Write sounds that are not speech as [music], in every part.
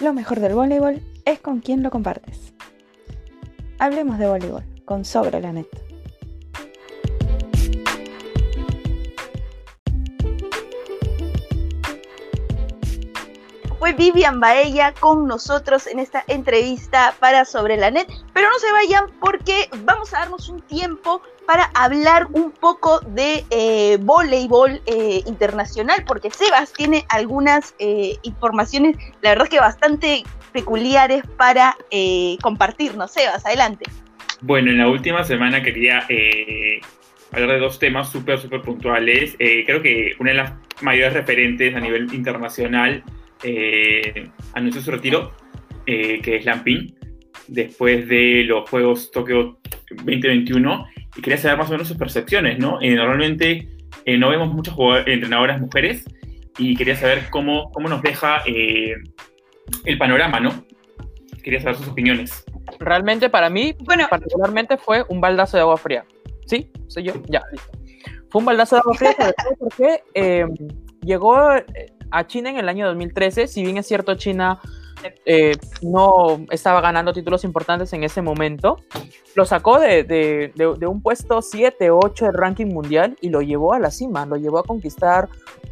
Lo mejor del voleibol es con quien lo compartes. Hablemos de voleibol con Sobre la Net. Vivian Baella con nosotros en esta entrevista para Sobre la Net, pero no se vayan porque vamos a darnos un tiempo para hablar un poco de eh, voleibol eh, internacional, porque Sebas tiene algunas eh, informaciones, la verdad que bastante peculiares para compartirnos. Sebas, adelante. Bueno, en la última semana quería hablar de dos temas súper, súper puntuales. Creo que una de las mayores referentes a nivel internacional eh, anunció su retiro, eh, que es Lampin, después de los Juegos Tokio 2021. Y quería saber más o menos sus percepciones, ¿no? Eh, normalmente eh, no vemos muchas entrenadoras mujeres y quería saber cómo, cómo nos deja eh, el panorama, ¿no? Quería saber sus opiniones. Realmente para mí, Bueno, particularmente fue un baldazo de agua fría. ¿Sí? ¿Soy yo? Ya, listo. Fue un baldazo de agua fría [laughs] sobre todo porque eh, llegó a China en el año 2013. Si bien es cierto, China eh, no estaba ganando títulos importantes en ese momento, lo sacó de, de- de- de un puesto 7 o 8 del ranking mundial y lo llevó a la cima. Lo llevó a conquistar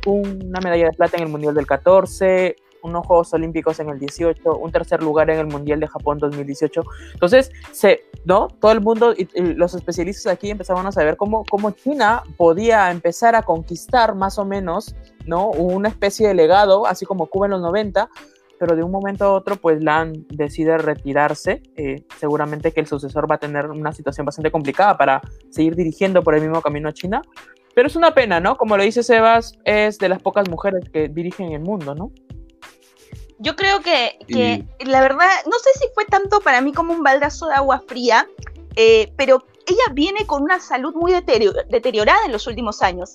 una medalla de plata en el Mundial del 14, unos Juegos Olímpicos en el 18, un tercer lugar en el Mundial de Japón 2018. Entonces, se, ¿no? Todo el mundo y, y los especialistas aquí empezaban a saber cómo, cómo China podía empezar a conquistar más o menos, ¿no? Una especie de legado, así como Cuba en los 90, pero de un momento a otro, pues Lan decide retirarse. Eh, seguramente que el sucesor va a tener una situación bastante complicada para seguir dirigiendo por el mismo camino a China. Pero es una pena, ¿no? Como lo dice Sebas, es de las pocas mujeres que dirigen el mundo, ¿no? yo creo que, que la verdad, no sé si fue tanto para mí como un baldazo de agua fría, eh, pero ella viene con una salud muy deterio- deteriorada en los últimos años,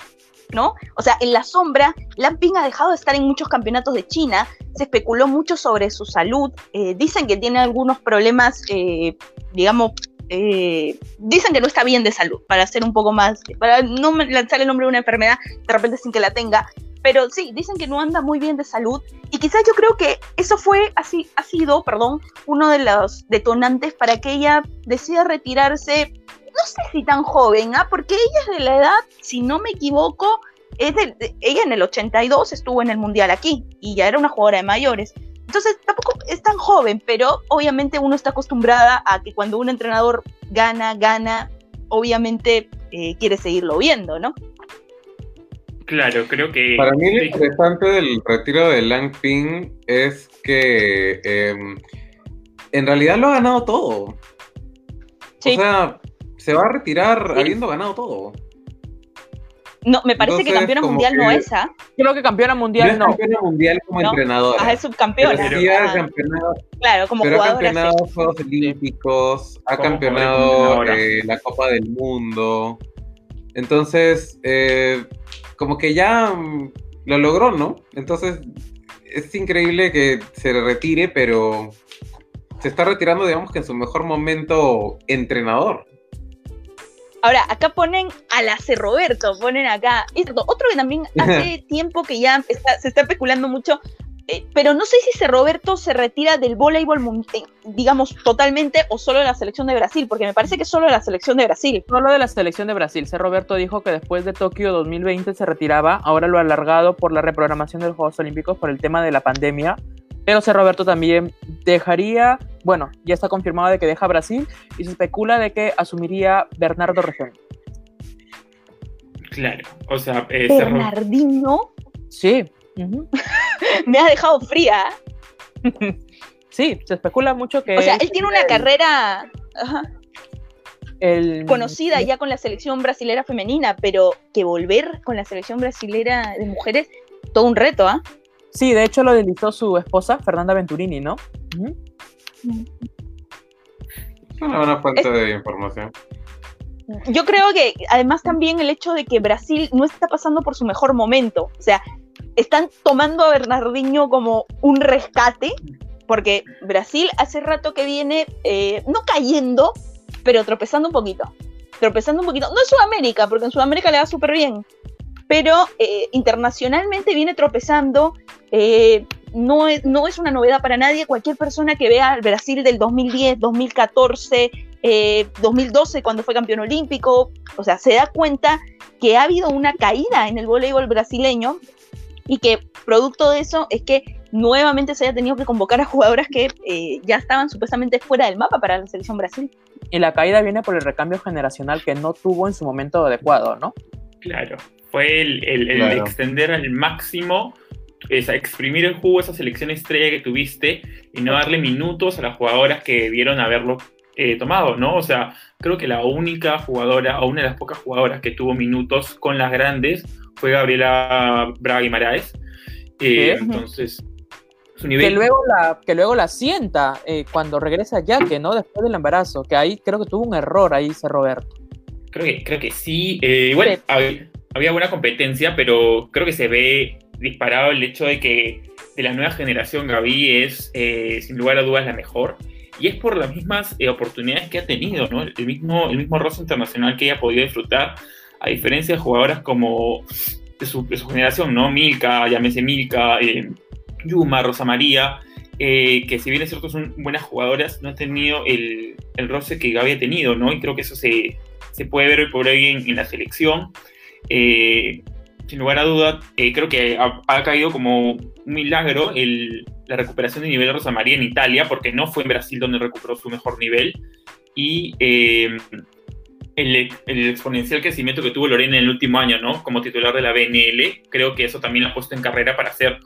¿no? O sea, en la sombra, Lamping ha dejado de estar en muchos campeonatos de China, se especuló mucho sobre su salud, eh, dicen que tiene algunos problemas, eh, digamos, eh, dicen que no está bien de salud, para ser un poco más, para no lanzar el nombre de una enfermedad de repente sin que la tenga, pero sí, dicen que no anda muy bien de salud y quizás yo creo que eso fue así, ha sido, perdón, uno de los detonantes para que ella decida retirarse, no sé si tan joven, ¿ah? porque ella es de la edad, si no me equivoco, es de, de- ella en el 82 estuvo en el Mundial aquí y ya era una jugadora de mayores. Entonces tampoco es tan joven, pero obviamente uno está acostumbrada a que cuando un entrenador gana, gana, obviamente eh, quiere seguirlo viendo, ¿no? Claro, creo que... Para mí lo sí. interesante del retiro de Lang Ping es que em, en realidad lo ha ganado todo. Sí. O sea, se va a retirar Sí. habiendo ganado todo. No, me parece que campeona mundial no es, ¿ah? Creo que campeona No mundial es no. campeona mundial como No. entrenadora. Ajá, es subcampeona. pero sí ha Ah, campeonado, claro, como pero ha jugadora. sí. campeonado Juegos Olímpicos, ha Como campeonado eh, la Copa del Mundo. Entonces, eh, como que ya mm, lo logró, ¿no? Entonces, es increíble que se retire, pero se está retirando, digamos que en su mejor momento entrenador. Ahora, acá ponen a la C. Roberto, ponen acá. Y otro que también [laughs] hace tiempo que ya está- se está especulando mucho, eh, pero no sé si C. Roberto se retira del voleibol, eh, digamos, totalmente o solo de la selección de Brasil, porque me parece que solo de la selección de Brasil. Solo de la selección de Brasil. C. Roberto dijo que después de Tokio 2020 se retiraba. Ahora lo ha alargado por la reprogramación de los Juegos Olímpicos por el tema de la pandemia. Pero C. Roberto también dejaría, bueno, ya está confirmado de que deja Brasil y se especula de que asumiría Bernardo Regeni. Claro, o sea, eh, Bernardino Sí. [laughs] me ha dejado fría. [laughs] Sí, se especula mucho que O sea, él tiene una el- carrera ajá, el- conocida ya con la selección brasilera femenina, pero que volver con la selección brasilera de mujeres, todo un reto, ¿ah? Sí, de hecho lo deslizó su esposa, Fernanda Venturini, ¿no? Es una buena fuente de información. Yo creo que además también el hecho de que Brasil no está pasando por su mejor momento, o sea, están tomando a Bernardinho como un rescate, porque Brasil hace rato que viene, eh, no cayendo, pero tropezando un poquito, tropezando un poquito, no en Sudamérica, porque en Sudamérica le va súper bien, pero eh, internacionalmente viene tropezando, eh, no es, no es una novedad para nadie. Cualquier persona que vea el Brasil del 2010, 2014, 2012, cuando fue campeón olímpico, o sea, se da cuenta que ha habido una caída en el voleibol brasileño y que producto de eso es que nuevamente se haya tenido que convocar a jugadoras que eh, ya estaban supuestamente fuera del mapa para la selección Brasil. Y la caída viene por el recambio generacional que no tuvo en su momento adecuado, ¿no? Claro, fue el, extender al máximo, es exprimir el jugo esa selección estrella que tuviste y no darle minutos a las jugadoras que debieron haberlo eh, tomado, ¿no? O sea, creo que la única jugadora, o una de las pocas jugadoras que tuvo minutos con las grandes fue Gabriela Braga Guimaraes. Eh, entonces, su nivel... Que luego la, que luego la sienta eh, cuando regresa ya, que ¿no? Después del embarazo, que ahí creo que tuvo un error ahí, dice Roberto. Creo que, creo que sí. igual había, había, buena competencia, pero creo que se ve disparado el hecho de que de la nueva generación Gaby es, sin lugar a dudas, la mejor y es por las mismas eh, oportunidades que ha tenido, ¿no? El mismo, el mismo roce internacional que ella ha podido disfrutar, a diferencia de jugadoras como de su, generación, ¿no? Milka, llámese Milka, eh, Yuma, Rosa María, eh, que si bien es cierto son buenas jugadoras, no han tenido el, el roce que Gaby ha tenido, ¿no? Y creo que eso se, se puede ver hoy por hoy en, en la selección. Eh, sin lugar a duda, eh, creo que ha, caído como un milagro la recuperación de nivel de Rosa María en Italia, porque no fue en Brasil donde recuperó su mejor nivel. Y eh, el, exponencial crecimiento que tuvo Lorena en el último año, ¿no? Como titular de la BNL, creo que eso también la ha puesto en carrera para ser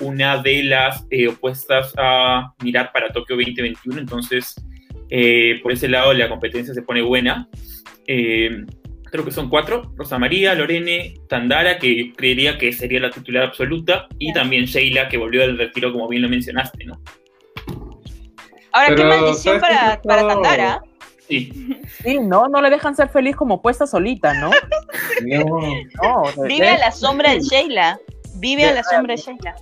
una de las eh, opuestas a mirar para Tokio 2021. Entonces, por ese lado, la competencia se pone buena creo que son cuatro, Rosa María, Lorene, Tandara, que creería que sería la titular absoluta, y también Sheila, que volvió del retiro, como bien lo mencionaste, ¿no? Ahora, qué maldición para, para, Tandara. Sí. sí, no, no le dejan ser feliz como puesta solita, ¿no? [laughs] no. Vive a la sombra de Sheila. Vive a la sombra de Sheila.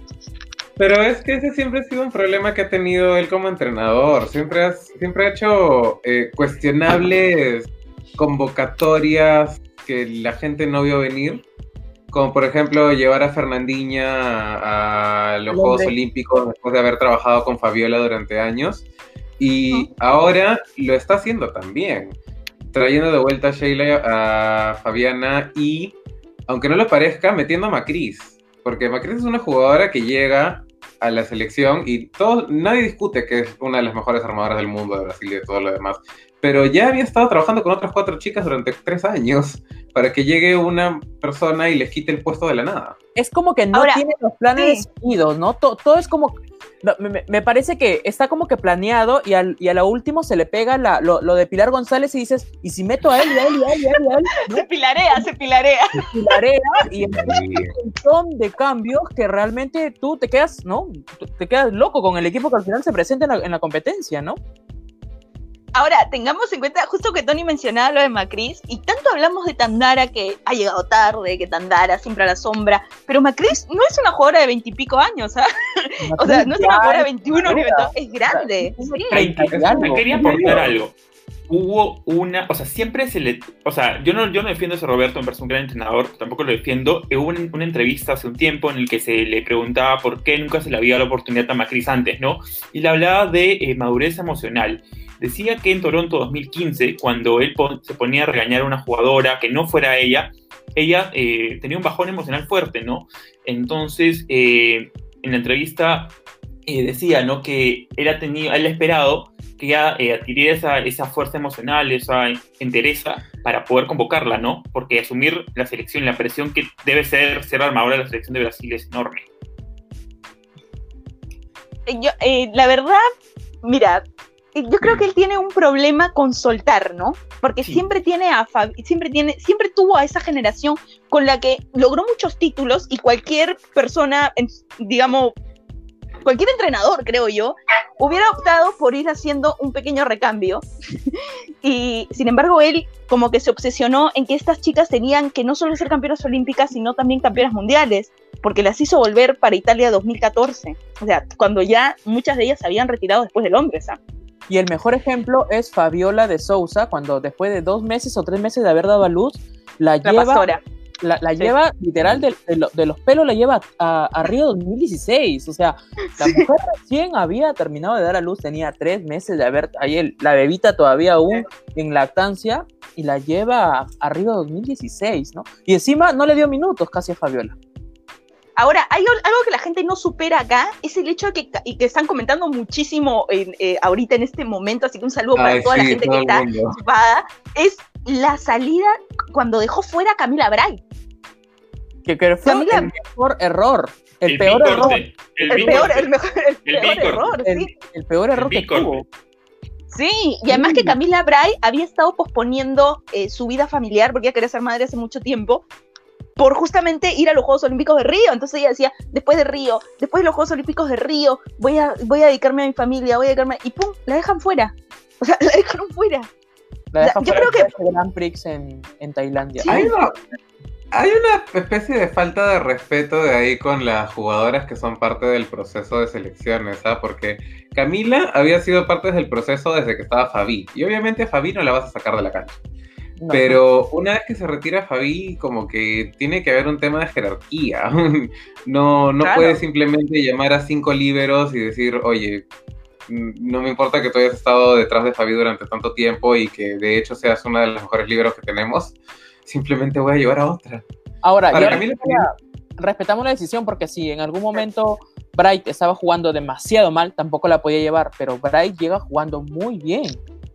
Pero es que ese siempre ha sido un problema que ha tenido él como entrenador. Siempre, siempre ha hecho eh, cuestionables convocatorias que la gente no vio venir, como por ejemplo llevar a Fernandinha a los Juegos Olímpicos después de haber trabajado con Fabiola durante años. Y ahora lo está haciendo también, trayendo de vuelta a Sheila, a Fabiana y, aunque no lo parezca, metiendo a Macris. Porque Macris es una jugadora que llega a la selección y todo, nadie discute que es una de las mejores armadoras del mundo de Brasil y de todo lo demás pero ya había estado trabajando con otras cuatro chicas durante tres años para que llegue una persona y les quite el puesto de la nada. Es como que no tiene los planes definidos, ¿no? Todo, es como... me, parece que está como que planeado y, al, y a lo último se le pega lo, de Pilar González y dices, ¿y si meto a él y a él y a él y a él? [laughs] Se pilarea, se pilarea. Se pilarea y hay un montón de cambios que realmente tú te quedas, ¿no? Te quedas loco con el equipo que al final se presenta en la, en la competencia, ¿no? Ahora, tengamos en cuenta, justo que Tony mencionaba lo de Macris, y tanto hablamos de Tandara que ha llegado tarde, que Tandara siempre a la sombra, pero Macris no es una jugadora de veintipico años, ¿ah? [laughs] o sea, no es una jugadora de 21 ni es grande. Me quería aportar algo. Hubo una, o sea, siempre se le, o sea, yo no, yo no defiendo a ese Roberto, me parece un gran entrenador, tampoco lo defiendo. Hubo una, entrevista hace un tiempo en el que se le preguntaba por qué nunca se le había dado la oportunidad a Macris antes, ¿no? Y le hablaba de eh, madurez emocional decía que en Toronto 2015, cuando él se ponía a regañar a una jugadora que no fuera ella, ella eh, tenía un bajón emocional fuerte, ¿no? Entonces, eh, en la entrevista eh, decía, ¿no? Que él ha tenido, ha esperado que ella adquiriera esa, esa, fuerza emocional, esa entereza para poder convocarla, ¿no? Porque asumir la selección, la presión que debe ser ser armadora de la selección de Brasil es enorme. Yo, la verdad, mira, yo creo que él tiene un problema con soltar, ¿no? Porque siempre tiene a siempre tiene, siempre tuvo a esa generación con la que logró muchos títulos y cualquier persona, digamos, cualquier entrenador, creo yo, hubiera optado por ir haciendo un pequeño recambio. [laughs] y sin embargo, él como que se obsesionó en que estas chicas tenían que no solo ser campeonas olímpicas, sino también campeonas mundiales, porque las hizo volver para Italia 2014. O sea, cuando ya muchas de ellas se habían retirado después del hombre, ¿sabes? Y el mejor ejemplo es Fabiola de Sousa, cuando después de dos meses o tres meses de haber dado a luz, la, lleva la, la lleva literal de, de, de los pelos, la lleva a, a Río 2016. O sea, la Sí. mujer recién había terminado de dar a luz, tenía tres meses de haber, ahí el- la bebita todavía aún en lactancia, y la lleva a, a Río 2016, ¿no? Y encima no le dio minutos casi a Fabiola. Ahora, hay algo que la gente no supera acá, es el hecho de que, y que están comentando muchísimo en, eh, ahorita en este momento, así que un saludo para toda la gente que está mundo. chupada, es la salida cuando dejó fuera a Camila Bray. Que, que fue Camila- el mejor error, el, El peor error, El, peor, el mejor, el El peor error, el, sí. el peor error que tuvo. Sí, y además que Mm. Camila Bray había estado posponiendo eh, su vida familiar porque ella quería ser madre hace mucho tiempo por justamente ir a los Juegos Olímpicos de Río. Entonces ella decía, después de Río, después de los Juegos Olímpicos de Río, voy a, voy a dedicarme a mi familia, voy a dedicarme... Y pum, la dejan fuera. O sea, [laughs] la dejaron fuera. La dejan yo fuera creo de ese Grand Prix en, en Tailandia. Sí. Hay una, hay una especie de falta de respeto de ahí con las jugadoras que son parte del proceso de selecciones, ¿ah? Porque Camila había sido parte del proceso desde que estaba Fabi. Y obviamente a Fabi no la vas a sacar de la cancha. No. Pero una vez que se retira Fabi, como que tiene que haber un tema de jerarquía. [laughs] No, no Claro. puedes simplemente llamar a cinco líberos y decir, oye, no me importa que tú hayas estado detrás de Fabi durante tanto tiempo y que de hecho seas una de las mejores líberos que tenemos. [laughs] Simplemente voy a llevar a otra. Ahora, Para respetamos la decisión porque si en algún momento Bright estaba jugando demasiado mal, tampoco la podía llevar, pero Bright llega jugando muy bien.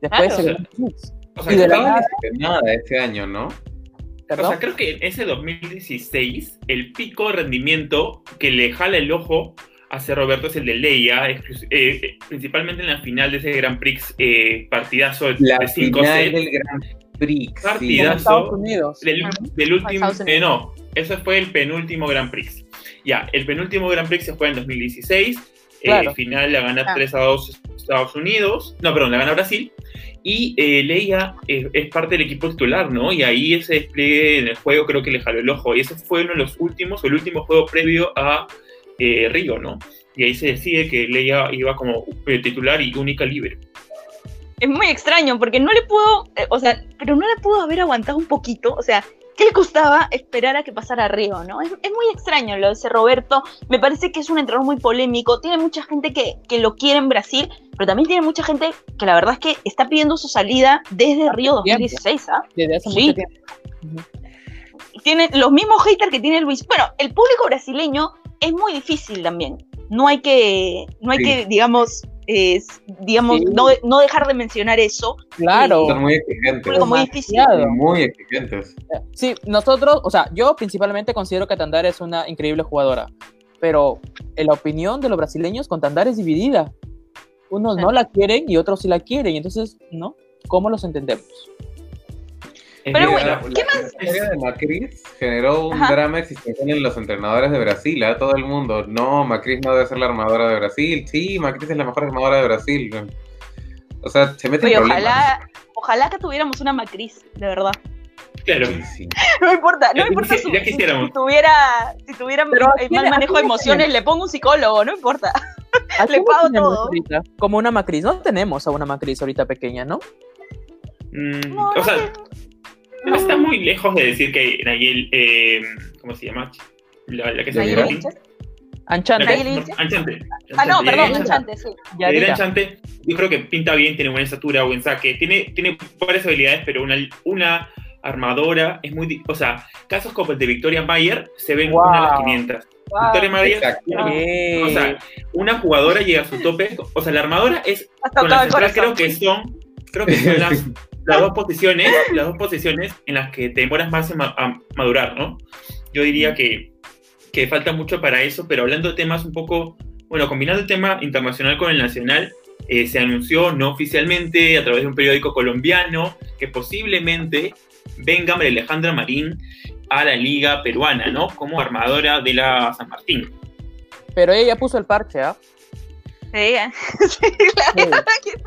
Después Claro. de. O sea, Y de la nada- este año, ¿no? O sea, creo que en ese 2016, el pico de rendimiento que le jala el ojo hacia Roberto es el de Leia, eh, eh, principalmente en la final de ese Grand Prix eh, partidazo de La 5 final sets. del Grand Prix. Partidazo. Estados Unidos. Del, último, Estados eh, Unidos. no, ese fue el penúltimo Grand Prix. Ya, el penúltimo Grand Prix se fue en 2016. eh, Claro. final la gana Ah. 3 a 2 Estados Unidos. No, perdón, la gana Brasil. Y eh, Leia es parte del equipo titular, ¿no? Y ahí ese despliegue en el juego creo que le jaló el ojo. Y ese fue uno de los últimos, el último juego previo a eh, Río, ¿no? Y ahí se decide que Leia iba como eh, titular y única libre. Es muy extraño porque no le pudo, o sea, pero no le pudo haber aguantado un poquito, o sea, ¿qué le costaba esperar a que pasara Río, no? Es, es muy extraño lo de ese Roberto, me parece que es un entrenador muy polémico, tiene mucha gente que, que lo quiere en Brasil, pero también tiene mucha gente que la verdad es que está pidiendo su salida desde Río 2016, ¿ah? Desde hace Sí. mucho tiempo. Tiene los mismos haters que tiene Luis. Bueno, el público brasileño es muy difícil también. No hay que, no hay Sí. que, digamos, eh, digamos, Sí. no, no dejar de mencionar eso. Claro. Son muy exigentes. Público muy difícil. Muy exigentes. Sí, nosotros, o sea, yo principalmente considero que Tandara es una increíble jugadora, pero en la opinión de los brasileños con Tandara es dividida. Unos no la quieren y otros sí la quieren, entonces, ¿no? ¿Cómo los entendemos? Pero bueno, ¿qué la, La historia de Macris generó un Ajá. drama existencial en los entrenadores de Brasil, a todo el mundo. No, Macris no debe ser la armadora de Brasil. Sí, Macris es la mejor armadora de Brasil. O sea, se mete Oye, en problemas. ojalá, ojalá que tuviéramos una matriz, de verdad. Claro. Sí, sí. [laughs] No importa, no Ya importa su- ya si, quisiéramos. si tuviera, si tuviera Pero ¿a eh, mal manejo de emociones, le pongo un psicólogo, no importa. [laughs] ¿A Le pago todo. ahorita? Como una Macris. No tenemos a una Macris ahorita pequeña, ¿no? Mm, No, o sea. No está muy lejos de decir que Nayel, eh, ¿cómo se llama? La, la que se. Vinches. Anchante. Vinches. Anchante. Ah, no, Anchante. perdón, Yadira Enchante, sí. Enchante, yo creo que pinta bien, tiene buena estatura, buen saque, tiene, tiene varias habilidades, pero una, una armadora es muy... O sea, casos como el de Victoria Mayer se ven Wow. una de las 500. Victoria Mayer, Exacto. una- Sí. o sea, una jugadora llega a su tope, o sea, la armadora es Hasta con todo la el central corazón. creo que son creo que son las, [laughs] las dos posiciones las dos posiciones en las que te demoras más en ma- a madurar no yo diría que, que falta mucho para eso pero hablando de temas un poco bueno combinando el tema internacional con el nacional eh, se anunció no oficialmente a través de un periódico colombiano que posiblemente venga María Alejandra Marín a la liga peruana no como armadora de la San Martín Pero ella puso el parche, ¿ah? Sí, ¿eh? [laughs] sí, la Sí. que-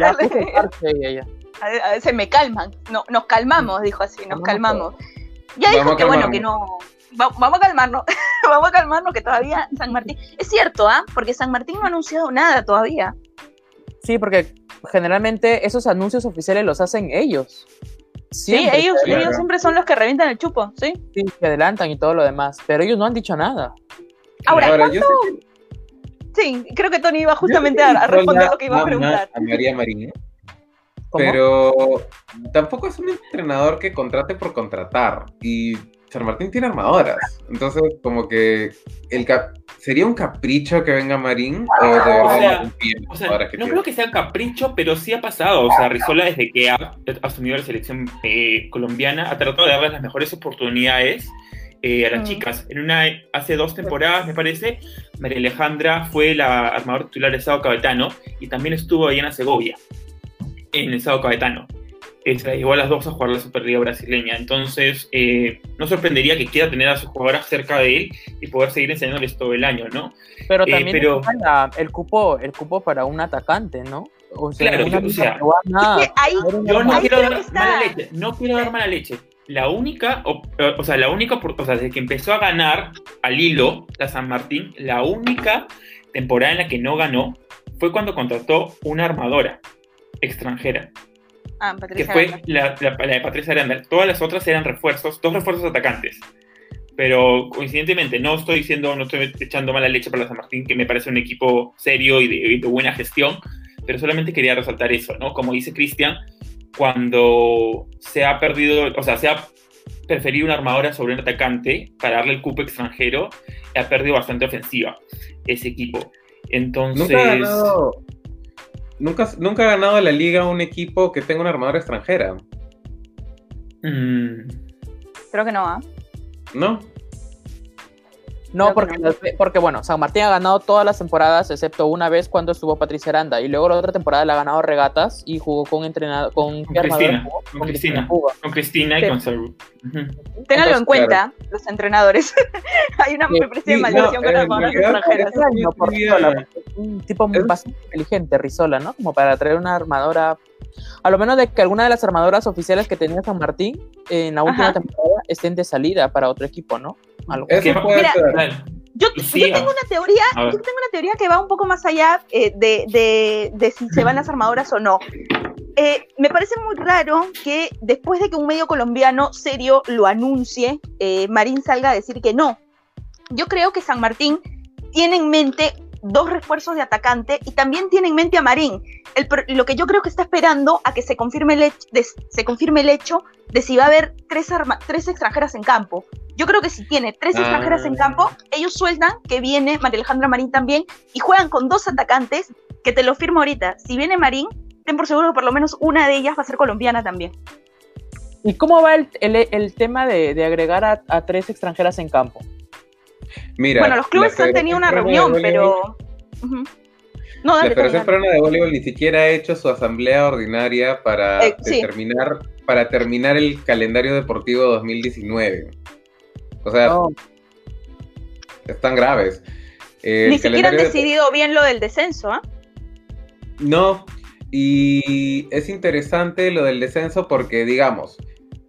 Ya puso el parche ella. A veces me calman. No, nos calmamos, dijo así, nos Calmamos. Ya dijo que bueno, que no. va- vamos a calmarnos. [laughs] vamos a calmarnos que todavía San Martín. Es cierto, ¿ah? Porque San Martín no ha anunciado nada todavía. Sí, porque generalmente esos anuncios oficiales los hacen ellos. Siempre sí, ellos, ellos siempre son los que revientan el chupo, ¿sí? Sí, se adelantan y todo lo demás, pero ellos no han dicho nada. Ahora, Ahora, yo que Sí, creo que Tony iba justamente a, que a responder lo que iba a preguntar. A María Marín, ¿Cómo? pero tampoco es un entrenador que contrate por contratar. Y San Martín tiene armadoras. Entonces, como que el cap- sería un capricho que venga Marín o de verdad O sea, no O sea, tiene? creo que sea capricho, pero sí ha pasado. O sea, Rizola, desde que ha asumido la selección eh, colombiana, ha tratado de darles las mejores oportunidades eh, a las Mm. chicas. En una, hace dos temporadas, me parece, María Alejandra fue la armadora titular de Estado Cabetano y también estuvo ahí en la Segovia, en el Estado Cabetano. Eh, se la llevó a las dos a jugar la Superliga brasileña. Entonces, eh, no sorprendería que quiera tener a sus jugadoras cerca de él y poder seguir enseñándoles todo el año, ¿no? Pero Eh, también pero- está la- el cupo, el cupo para un atacante, ¿no? O sea, Claro, una yo- o sea, peruana, Es que ahí- Yo no Ahí quiero dar mala leche, no quiero dar mala leche. La única, o, o sea, la única, o sea, desde que empezó a ganar al hilo la San Martín, la única temporada en la que no ganó fue cuando contrató una armadora extranjera, Ah, que Patricia fue Aranda. la, la- la de Patricia Aranda. Todas las otras eran refuerzos, dos refuerzos atacantes. Pero coincidentemente, no estoy diciendo, no estoy echando mala leche para la San Martín, que me parece un equipo serio y de, y de buena gestión, pero solamente quería resaltar eso, ¿no? Como dice Cristian, cuando se ha perdido, o sea, se ha preferido una armadora sobre un atacante para darle el cupo extranjero, ha perdido bastante ofensiva ese equipo. Entonces, Nunca ha ganado. Nunca, nunca ha ganado la liga un equipo que tenga una armadora extranjera, mm, Creo que no, ¿ah? ¿no? No, porque, no. las ve- porque bueno, San Martín ha ganado todas las temporadas, excepto una vez cuando estuvo Patricia Aranda, y luego la otra temporada la ha ganado regatas y jugó con entrenador, con, Con ¿qué armadora Cristina, jugó? con Cristina. Con Cristina y Sí. con Saru. Ténganlo en cuenta, los entrenadores. [laughs] Hay una Sí, especie de sí, maldición no, con las extranjeras. Un tipo Es- bastante inteligente, Rizola, ¿no? Como para traer una armadora. A lo menos de que alguna de las armadoras oficiales que tenía San Martín en la última Ajá. temporada estén de salida para otro equipo, ¿no? Algo. Eso puede Mira, ser. Yo, Sí, yo tengo una teoría, yo tengo una teoría que va un poco más allá eh, de, de- de si se van las armadoras o no. Eh, me parece muy raro que después de que un medio colombiano serio lo anuncie, eh, Marín salga a decir que no. Yo creo que San Martín tiene en mente dos refuerzos de atacante y también tiene en mente a Marín. El lo que yo creo que está esperando a que se confirme el, hech- de, se confirme el hecho de si va a haber tres, arma- tres extranjeras en campo. Yo creo que si tiene tres Ah. extranjeras en campo, ellos sueltan que viene María Alejandra Marín también y juegan con dos atacantes que te lo firmo ahorita. Si viene Marín, ten por seguro que por lo menos una de ellas va a ser colombiana también. ¿Y cómo va el, el- el tema de, de agregar a, a tres extranjeras en campo? Mira, bueno, los clubes la han tenido una Federación reunión, pero... Ujú. No, La dale, Federación dale, dale. Peruana de Voleibol ni siquiera ha hecho su asamblea ordinaria para Eh, sí. para terminar el calendario deportivo 2019. O sea, No, están graves. Eh, Ni siquiera han de- decidido bien lo del descenso, ¿ah? No, y es interesante lo del descenso porque, digamos,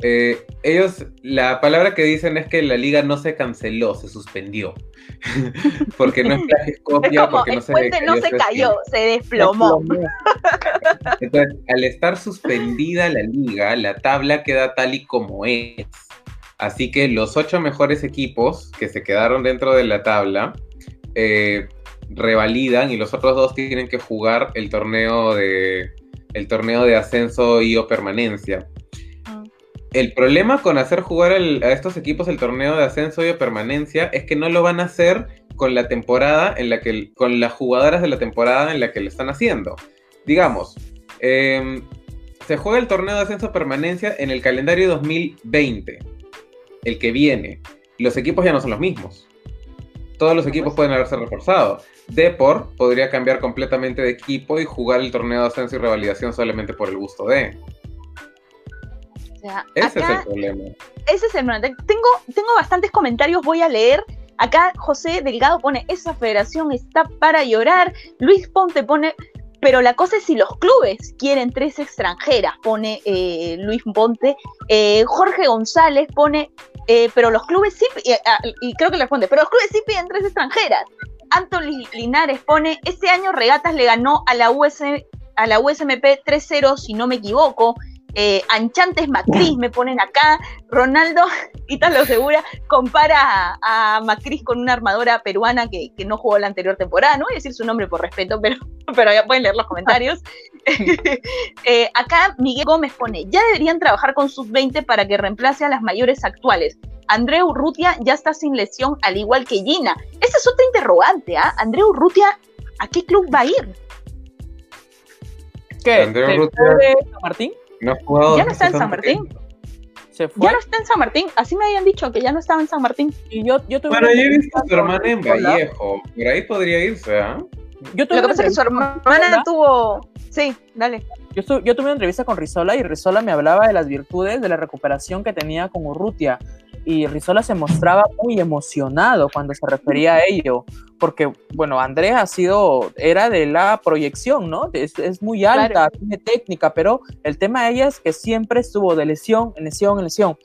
eh, ellos, la palabra que dicen es que la liga no se canceló, se suspendió. [laughs] porque no es [laughs] plagio, es Es copia, como, porque el no se puente no se cayó, se desplomó. Entonces, al estar suspendida la liga, la tabla queda tal y como es. Así que los ocho mejores equipos que se quedaron dentro de la tabla eh, revalidan y los otros dos tienen que jugar el torneo de el torneo de ascenso y o permanencia. El problema con hacer jugar a estos equipos el torneo de ascenso y o permanencia es que no lo van a hacer con la temporada en la que con las jugadoras de la temporada en la que lo están haciendo. Digamos, eh, se juega el torneo de ascenso permanencia en el calendario 2020, el que viene. Los equipos ya no son los mismos. Todos los equipos pueden haberse reforzado. Depor podría cambiar completamente de equipo y jugar el torneo de ascenso y revalidación solamente por el gusto de. Sea, Ese es acá- el problema. ese es el problema. Tengo, tengo bastantes comentarios, voy a leer. Acá José Delgado pone, esa federación está para llorar. Luis Ponte pone, pero la cosa es si los clubes quieren tres extranjeras, pone eh, Luis Ponte. Eh, Jorge González pone, eh, pero los clubes sí, y, ah, y creo que le responde, pero los clubes sí piden tres extranjeras. Anthony Linares pone, este año Regatas le ganó a la, US, a la USMP 3-0, si no me equivoco. Eh, Anchantes Macris me ponen acá, Ronaldo, [laughs] Ítalo Segura, compara a, Macris con una armadora peruana que, no jugó la anterior temporada, no voy a decir su nombre por respeto, pero, [laughs] pero ya pueden leer los comentarios. [laughs] Eh, acá Miguel Gómez pone, ya deberían trabajar con sub-20 para que reemplace a las mayores actuales. Andreu Urrutia ya está sin lesión, al igual que Gina. Esa es otra interrogante, ¿ah? Andreu Urrutia, ¿a qué club va a ir? ¿Qué? Andreu de San Martín? No jugado ¿Ya no está en San Martín? ¿Se fue? Ya no está en San Martín. Así me habían dicho que ya no estaba en San Martín. Y yo, yo tuve bueno, yo he visto a su hermana en Vallejo. Por ahí podría irse, ¿ah? Yo tuve Lo que pasa es que su hermana tuvo. Sí, dale. Yo, yo, tuve una entrevista con Rizola y Rizola me hablaba de las virtudes de la recuperación que tenía con Urrutia y Rizola se mostraba muy emocionado cuando se refería a ello, porque, bueno, Andrés ha sido, era de la proyección, ¿no? Es, muy alta, tiene técnica, pero el tema de ella es que siempre estuvo de lesión en lesión en lesión.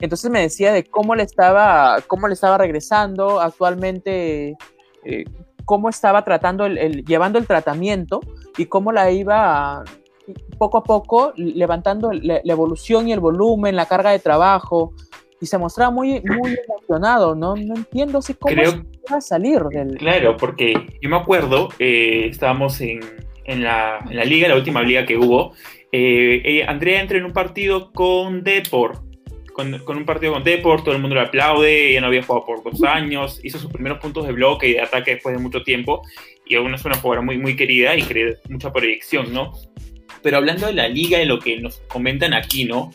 Entonces me decía de cómo le estaba, cómo le estaba regresando actualmente, eh, cómo estaba tratando, el, llevando el tratamiento y cómo la iba poco a poco levantando la, evolución y el volumen, la carga de trabajo, y se mostraba muy, muy emocionado, ¿no? No entiendo si cómo va a salir del... Claro, porque yo me acuerdo, eh, estábamos en, en, la, en, la, liga, la última liga que hubo, eh, eh, Andrea entra en un partido con Deport, con, con, un partido con Deport, todo el mundo le aplaude, ella no había jugado por dos años, hizo sus primeros puntos de bloque y de ataque después de mucho tiempo, y aún es una jugadora muy, muy querida y cree mucha proyección, ¿no? Pero hablando de la liga y lo que nos comentan aquí, ¿no?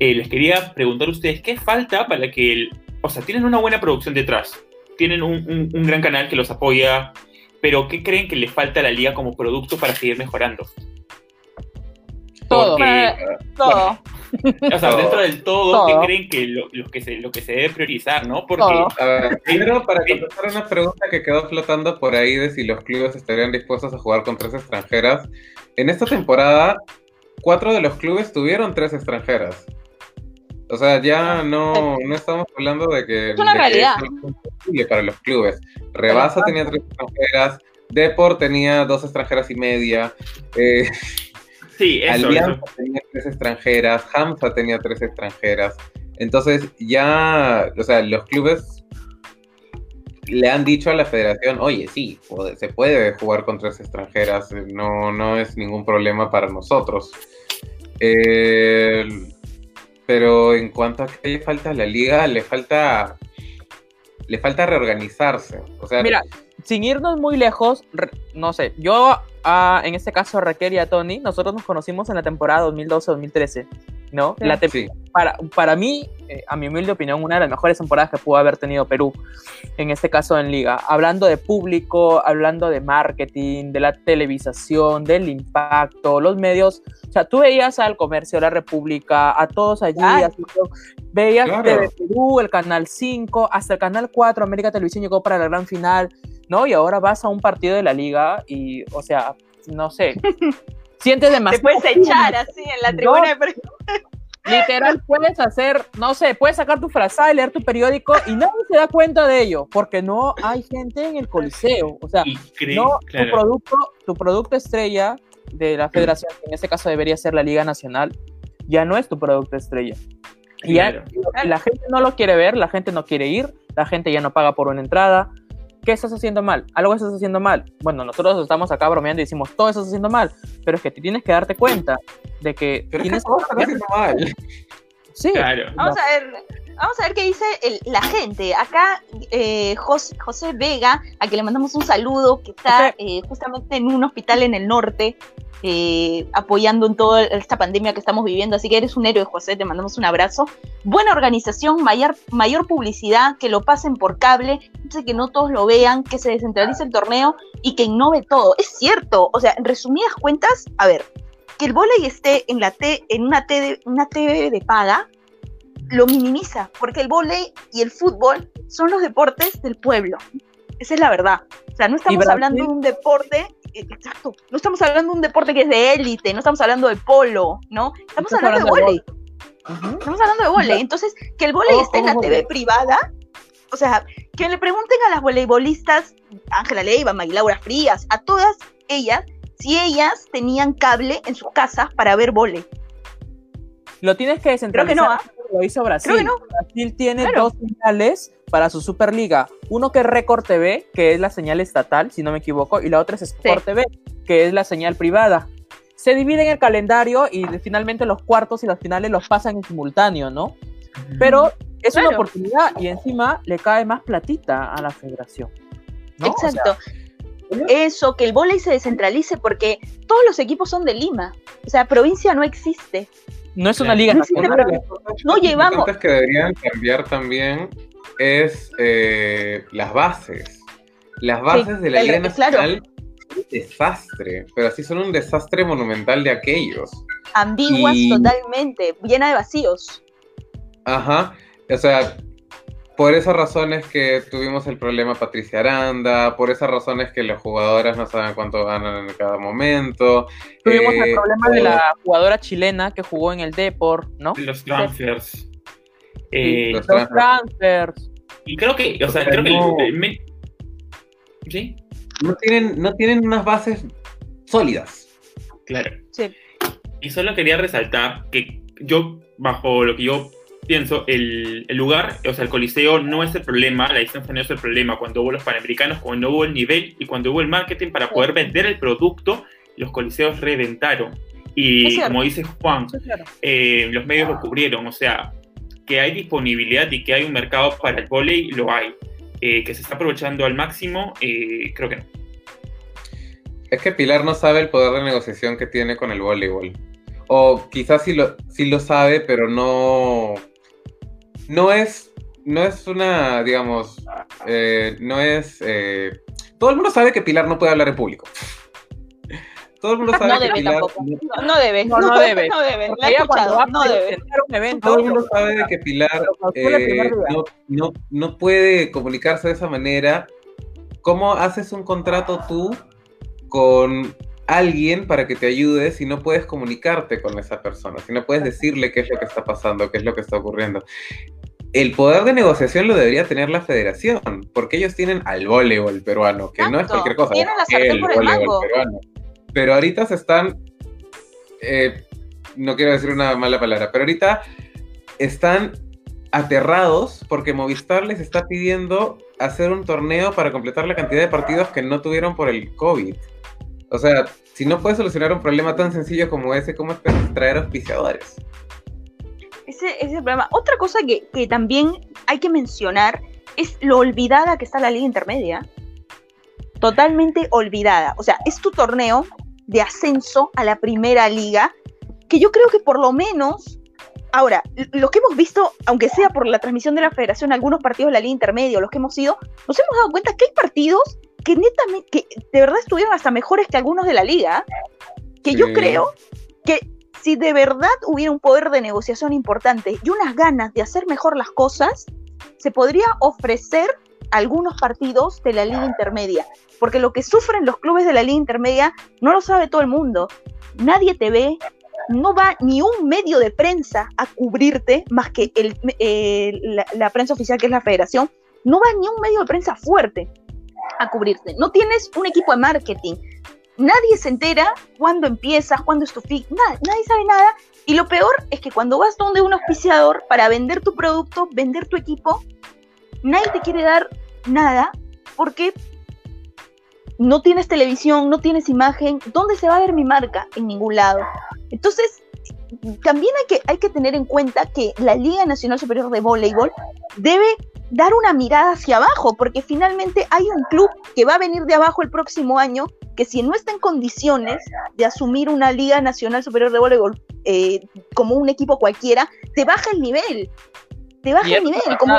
Eh, les quería preguntar a ustedes, ¿qué falta para que, el, o sea, tienen una buena producción detrás, tienen un, un, gran canal que los apoya, pero ¿qué creen que les falta a la liga como producto para seguir mejorando? Todo. todo. o sea, dentro del todo, ¿qué creen que lo, que se, lo que se debe priorizar, no? Porque... primero, para contestar una pregunta que quedó flotando por ahí de si los clubes estarían dispuestos a jugar con tres extranjeras, en esta temporada, cuatro de los clubes tuvieron tres extranjeras. O sea, ya no, no estamos hablando de que es una realidad para los clubes. Rebasa tenía tres extranjeras, Deport tenía dos extranjeras y media. Eh, sí, eso, Alianza tenía tres extranjeras, Hamza tenía tres extranjeras. Entonces ya, o sea, los clubes le han dicho a la federación, oye, sí, se puede jugar con tres extranjeras, no, no es ningún problema para nosotros. Eh, pero en cuanto a qué le falta la liga, le falta le falta reorganizarse. O sea, Mira, sin irnos muy lejos, no sé, yo a, en este caso a Raquel y a Tony, nosotros nos conocimos en la temporada 2012-2013. ¿No? La para, para mí, eh, a mi humilde opinión, una de las mejores temporadas que pudo haber tenido Perú, en este caso en Liga. Hablando de público, hablando de marketing, de la televisación, del impacto, los medios. O sea, tú veías al Comercio, la República, a todos allí, veías desde Perú, el Canal 5, hasta el Canal 4, América Televisión llegó para la gran final, ¿no? Y ahora vas a un partido de la Liga y, o sea, no sé. [laughs] sientes demasiado. Te puedes echar así en la tribuna de Literal, puedes hacer, no sé, puedes sacar tu frase y leer tu periódico y nadie se da cuenta de ello, porque no hay gente en el coliseo. O sea, no, tu, producto, tu producto estrella de la federación, que en este caso debería ser la Liga Nacional, ya no es tu producto estrella. Y la gente no lo quiere ver, la gente no quiere ir, la gente ya no paga por una entrada, ¿Qué estás haciendo mal? Algo estás haciendo mal. Bueno, nosotros estamos acá bromeando y decimos, todo estás haciendo mal, pero es que te tienes que darte cuenta de que tienes que haciendo mal. Sí. Claro. Vamos a ver, vamos a ver qué dice la gente. Acá eh, José, Vega, a quien le mandamos un saludo, que está eh, justamente en un hospital en el norte, eh, apoyando en toda esta pandemia que estamos viviendo. Así que eres un héroe, José, te mandamos un abrazo. Buena organización, mayor, mayor publicidad, que lo pasen por cable, que no todos lo vean, que se descentralice el torneo y que innove todo. Es cierto, o sea, en resumidas cuentas, a ver, que el volei esté en, la T, en una, T una TV de paga, lo minimiza, porque el volei y el fútbol son los deportes del pueblo. Esa es la verdad. O sea, no estamos hablando de un deporte exacto, no estamos hablando de un deporte que es de élite, no estamos hablando de polo, ¿no? Estamos hablando, de volei. Estamos hablando de volei. Entonces, que el volei esté en la TV privada, o sea, que le pregunten a las voleibolistas, Ángela Leiva, Laura Frías, a todas ellas, si ellas tenían cable en sus casas para ver volei. Lo tienes que descentralizar. Creo que no, ¿ah? Lo hizo Brasil. Creo que no. Brasil tiene Claro. dos señales para su Superliga. Uno que es Record TV, que es la señal estatal, si no me equivoco, y la otra es Sport Sí. TV, que es la señal privada. Se dividen el calendario y finalmente los cuartos y las finales los pasan en simultáneo, ¿no? Pero es una oportunidad y encima le cae más platita a la federación. ¿no? O sea, Exacto. Eso, que el vóley se descentralice porque todos los equipos son de Lima. O sea, provincia no existe. No es una liga nacional. No llevamos. Cosas que deberían cambiar también es eh, las bases. Las bases de la el- Liga claro. Nacional son un desastre, pero así son un desastre monumental de aquellos. Ambiguas Y- totalmente, llena de vacíos. Ajá, o sea, por esas razones que tuvimos el problema Patricia Aranda, por esas razones que las jugadoras no saben cuánto ganan en cada momento. Tuvimos eh, el problema de la jugadora chilena que jugó en el Deport, ¿no? Los transfers. Eh, Los Los transfers. y creo que, o sea, Pero creo que no- el- el me- ¿Sí? no tienen, no tienen unas bases sólidas. Claro. Sí. Y solo quería resaltar que yo, bajo lo que yo pienso, el, el lugar, o sea, el coliseo no es el problema, la distancia no es el problema. Cuando hubo los panamericanos, cuando hubo el nivel y cuando hubo el marketing para poder vender el producto, los coliseos reventaron. Y como dice Juan, eh, los medios lo cubrieron, o sea, que hay disponibilidad y que hay un mercado para el vóley, lo hay. Eh, que se está aprovechando al máximo, eh, creo que no. Es que Pilar no sabe el poder de negociación que tiene con el voleibol. O quizás sí lo, sí lo sabe, pero no. No es. No es una, digamos. eh, no es. eh, todo el mundo sabe que Pilar no puede hablar en público. Todo el mundo sabe No que debe Pilar. No, no debe. No, no debe. No debe. La he escuchado. No debe. presentar un evento, Todo el mundo sabe de que Pilar eh, no puede comunicarse de esa manera. ¿Cómo haces un contrato tú con alguien para que te ayude si no puedes comunicarte con esa persona? Si no puedes decirle qué es lo que está pasando, qué es lo que está ocurriendo. El poder de negociación lo debería tener la federación, porque ellos tienen al voleibol peruano, que no es cualquier cosa. Tienen la por el voleibol mango. peruano. Pero ahorita se están, eh, no quiero decir una mala palabra, pero ahorita están aterrados porque Movistar les está pidiendo hacer un torneo para completar la cantidad de partidos que no tuvieron por el COVID. O sea, si no puedes solucionar un problema tan sencillo como ese, ¿cómo esperas traer auspiciadores? Ese, ese es el problema. Otra cosa que, que también hay que mencionar es lo olvidada que está la liga intermedia. Totalmente olvidada. O sea, es tu torneo de ascenso a la primera liga, que yo creo que por lo menos, ahora, lo que hemos visto, aunque sea por la transmisión de la federación, algunos partidos de la liga intermedia, los que hemos ido, nos hemos dado cuenta que hay partidos que netamente, que de verdad estuvieron hasta mejores que algunos de la liga, que yo creo que si de verdad hubiera un poder de negociación importante y unas ganas de hacer mejor las cosas, se podría ofrecer algunos partidos de la liga intermedia. Porque lo que sufren los clubes de la liga intermedia no lo sabe todo el mundo. Nadie te ve, no va ni un medio de prensa a cubrirte, más que eh, la prensa oficial que es la federación, no va ni un medio de prensa fuerte a cubrirte. No tienes un equipo de marketing. Nadie se entera cuándo empiezas, cuándo es tu nada, nadie sabe nada. Y lo peor es que cuando vas donde un auspiciador para vender tu producto, vender tu equipo, nadie te quiere dar nada porque no tienes televisión, no tienes imagen. ¿Dónde se va a ver mi marca? En ningún lado. Entonces, también hay que, hay que tener en cuenta que la Liga Nacional Superior de Voleibol debe dar una mirada hacia abajo, porque finalmente hay un club que va a venir de abajo el próximo año, que si no está en condiciones de asumir una Liga Nacional Superior de Voleibol eh, como un equipo cualquiera, te baja el nivel. Te baja el nivel. Como,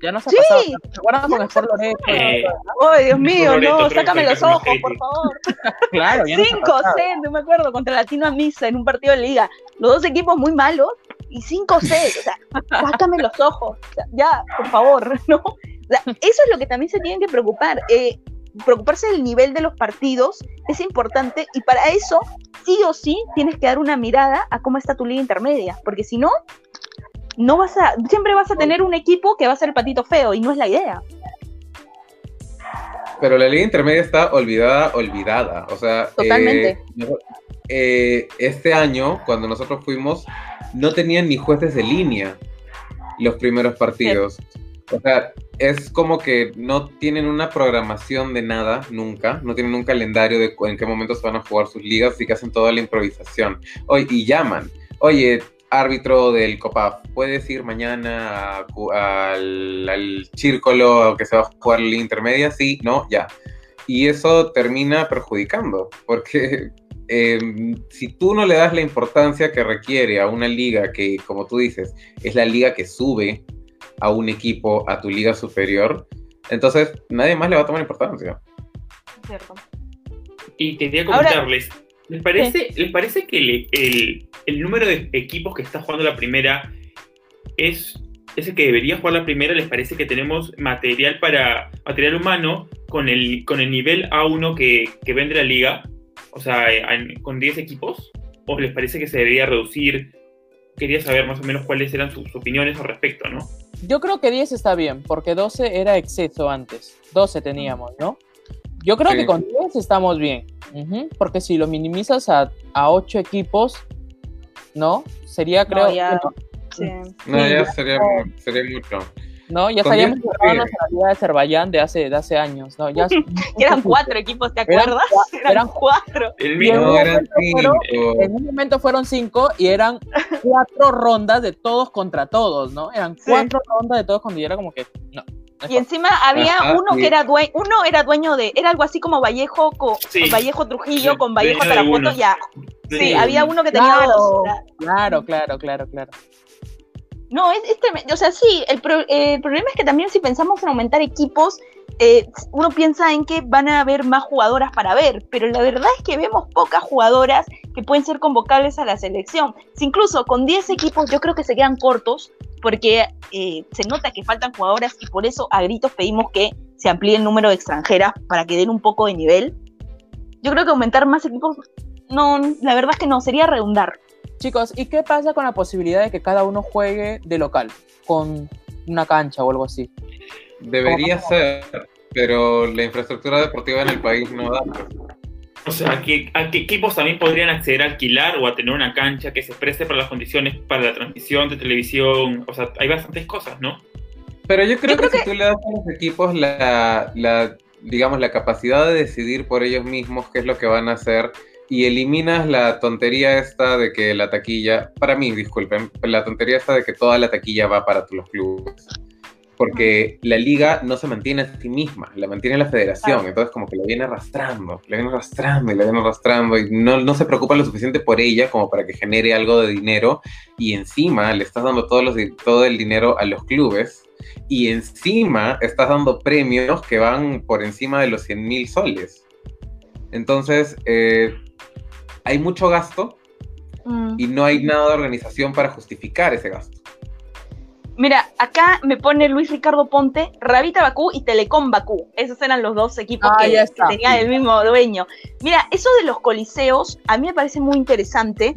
Ya nos ha Sí. pasado. ¿Se acuerdan Ya con nos Sport Loreto? Eh, ¡Ay, Dios mío, Loreto, no! Sácame los el ojos, por favor. [laughs] Claro, ya nos ha 5 pasado. 6 no me acuerdo, contra Latino Misa en un partido de liga. Los dos equipos muy malos y 5 6 o sea, sácame los ojos. O sea, ya, por favor, [laughs] ¿no? O sea, eso es lo que también se tienen que preocupar. Eh, preocuparse del nivel de los partidos es importante y para eso, sí o sí, tienes que dar una mirada a cómo está tu liga intermedia, porque si no, no vas a, siempre vas a tener un equipo que va a ser patito feo y no es la idea. Pero la liga intermedia está olvidada, olvidada. O sea, Totalmente. eh, no- eh, este año, cuando nosotros fuimos, no tenían ni jueces de línea los primeros partidos. O sea, es como que no tienen una programación de nada nunca, no tienen un calendario de en qué momento se van a jugar sus ligas y que hacen toda la improvisación. Oye, y llaman, oye, árbitro del COPAF, ¿puedes ir mañana al, al que se va a jugar la intermedia? Sí, no, ya. Y eso termina perjudicando, porque [laughs] em, si tú no le das la importancia que requiere a una liga que, como tú dices, es la liga que sube a un equipo a tu liga superior, entonces nadie más le va a tomar importancia. Cierto. Y quería comentarles, ¿les, parece, ¿les parece que el, el, número de equipos que está jugando la primera es, es el que debería jugar la primera? ¿Les parece que tenemos material para material humano con el, con el nivel A1 que, que vende la liga? O sea, con 10 equipos. ¿O les parece que se debería reducir? Quería saber más o menos cuáles eran sus opiniones al respecto, ¿no? Yo creo que 10 está bien, porque 12 era exceso antes. 12 teníamos, ¿no? Yo creo que con 10 estamos bien. Porque si lo minimizas a, a 8 equipos, ¿no? Sería, creo. No, ya, sí. no, ya sería, sería mucho. ¿No? Ya jugando a la Liga de Azerbaiyán de hace, de hace años, ¿no? Ya, [laughs] eran cuatro equipos, ¿te acuerdas? Eran, eran cuatro. El mío eran cinco. Fueron, en un momento fueron cinco y eran cuatro rondas de todos contra todos, ¿no? Eran cuatro sí. rondas de todos cuando yo era como que, no. Y encima había Ajá, uno sí. que era dueño, uno era dueño de, era algo así como Vallejo con sí. Vallejo Trujillo con Vallejo Tarapoto, ya. Sí, había uno que tenía claro, dos. Claro, claro, claro, claro. No, es, es tremendo. O sea, sí, eh, el, problema es que también si pensamos en aumentar equipos, eh, uno piensa en que van a haber más jugadoras para ver, pero la verdad es que vemos pocas jugadoras que pueden ser convocables a la selección. Incluso con 10 equipos yo creo que se quedan cortos, porque eh, se nota que faltan jugadoras y por eso a gritos pedimos que se amplíe el número de extranjeras para que den un poco de nivel. Yo creo que aumentar más equipos, no, la verdad es que no, sería redundar. Chicos, ¿y qué pasa con la posibilidad de que cada uno juegue de local, con una cancha o algo así? Debería ser, pero la infraestructura deportiva en el país no da. O sea, ¿a qué, ¿a qué, equipos también podrían acceder a alquilar o a tener una cancha que se preste para las condiciones para la transmisión de televisión? O sea, hay bastantes cosas, ¿no? Pero yo creo, yo creo que, que, si tú le das a los equipos la, la, digamos, la capacidad de decidir por ellos mismos qué es lo que van a hacer, y eliminas la tontería esta de que la taquilla, para mí, disculpen, la tontería esta de que toda la taquilla va para los clubes. Porque la liga no se mantiene a sí misma, la mantiene la federación, entonces como que la viene arrastrando, la viene arrastrando y la viene arrastrando y no, no se preocupa lo suficiente por ella como para que genere algo de dinero y encima le estás dando todos los, todo el dinero a los clubes y encima estás dando premios que van por encima de los 100 mil soles. Entonces, eh, hay mucho gasto mm. y no hay nada de organización para justificar ese gasto. Mira, acá me pone Luis Ricardo Ponte, Rabita Bakú y Telecom Bakú. Esos eran los dos equipos ah, que, que tenían el mismo dueño. Mira, eso de los coliseos a mí me parece muy interesante.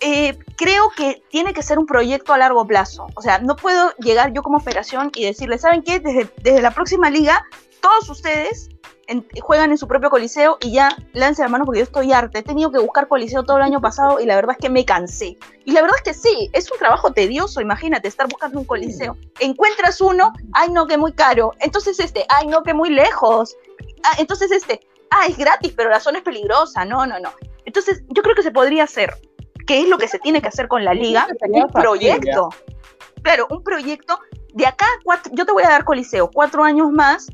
Eh, creo que tiene que ser un proyecto a largo plazo. O sea, no puedo llegar yo como operación y decirle, ¿saben qué? Desde, desde la próxima liga, todos ustedes en, juegan en su propio coliseo y ya lance la mano porque yo estoy arte. He tenido que buscar coliseo todo el año pasado y la verdad es que me cansé. Y la verdad es que sí, es un trabajo tedioso, imagínate, estar buscando un coliseo. Encuentras uno, ay no, que muy caro. Entonces este, ay no, que muy lejos. Ah, entonces este, ah, es gratis, pero la zona es peligrosa. No, no, no. Entonces yo creo que se podría hacer, que es lo que se tiene que hacer con la liga, un proyecto. Claro, un proyecto de acá, cuatro, yo te voy a dar coliseo, cuatro años más,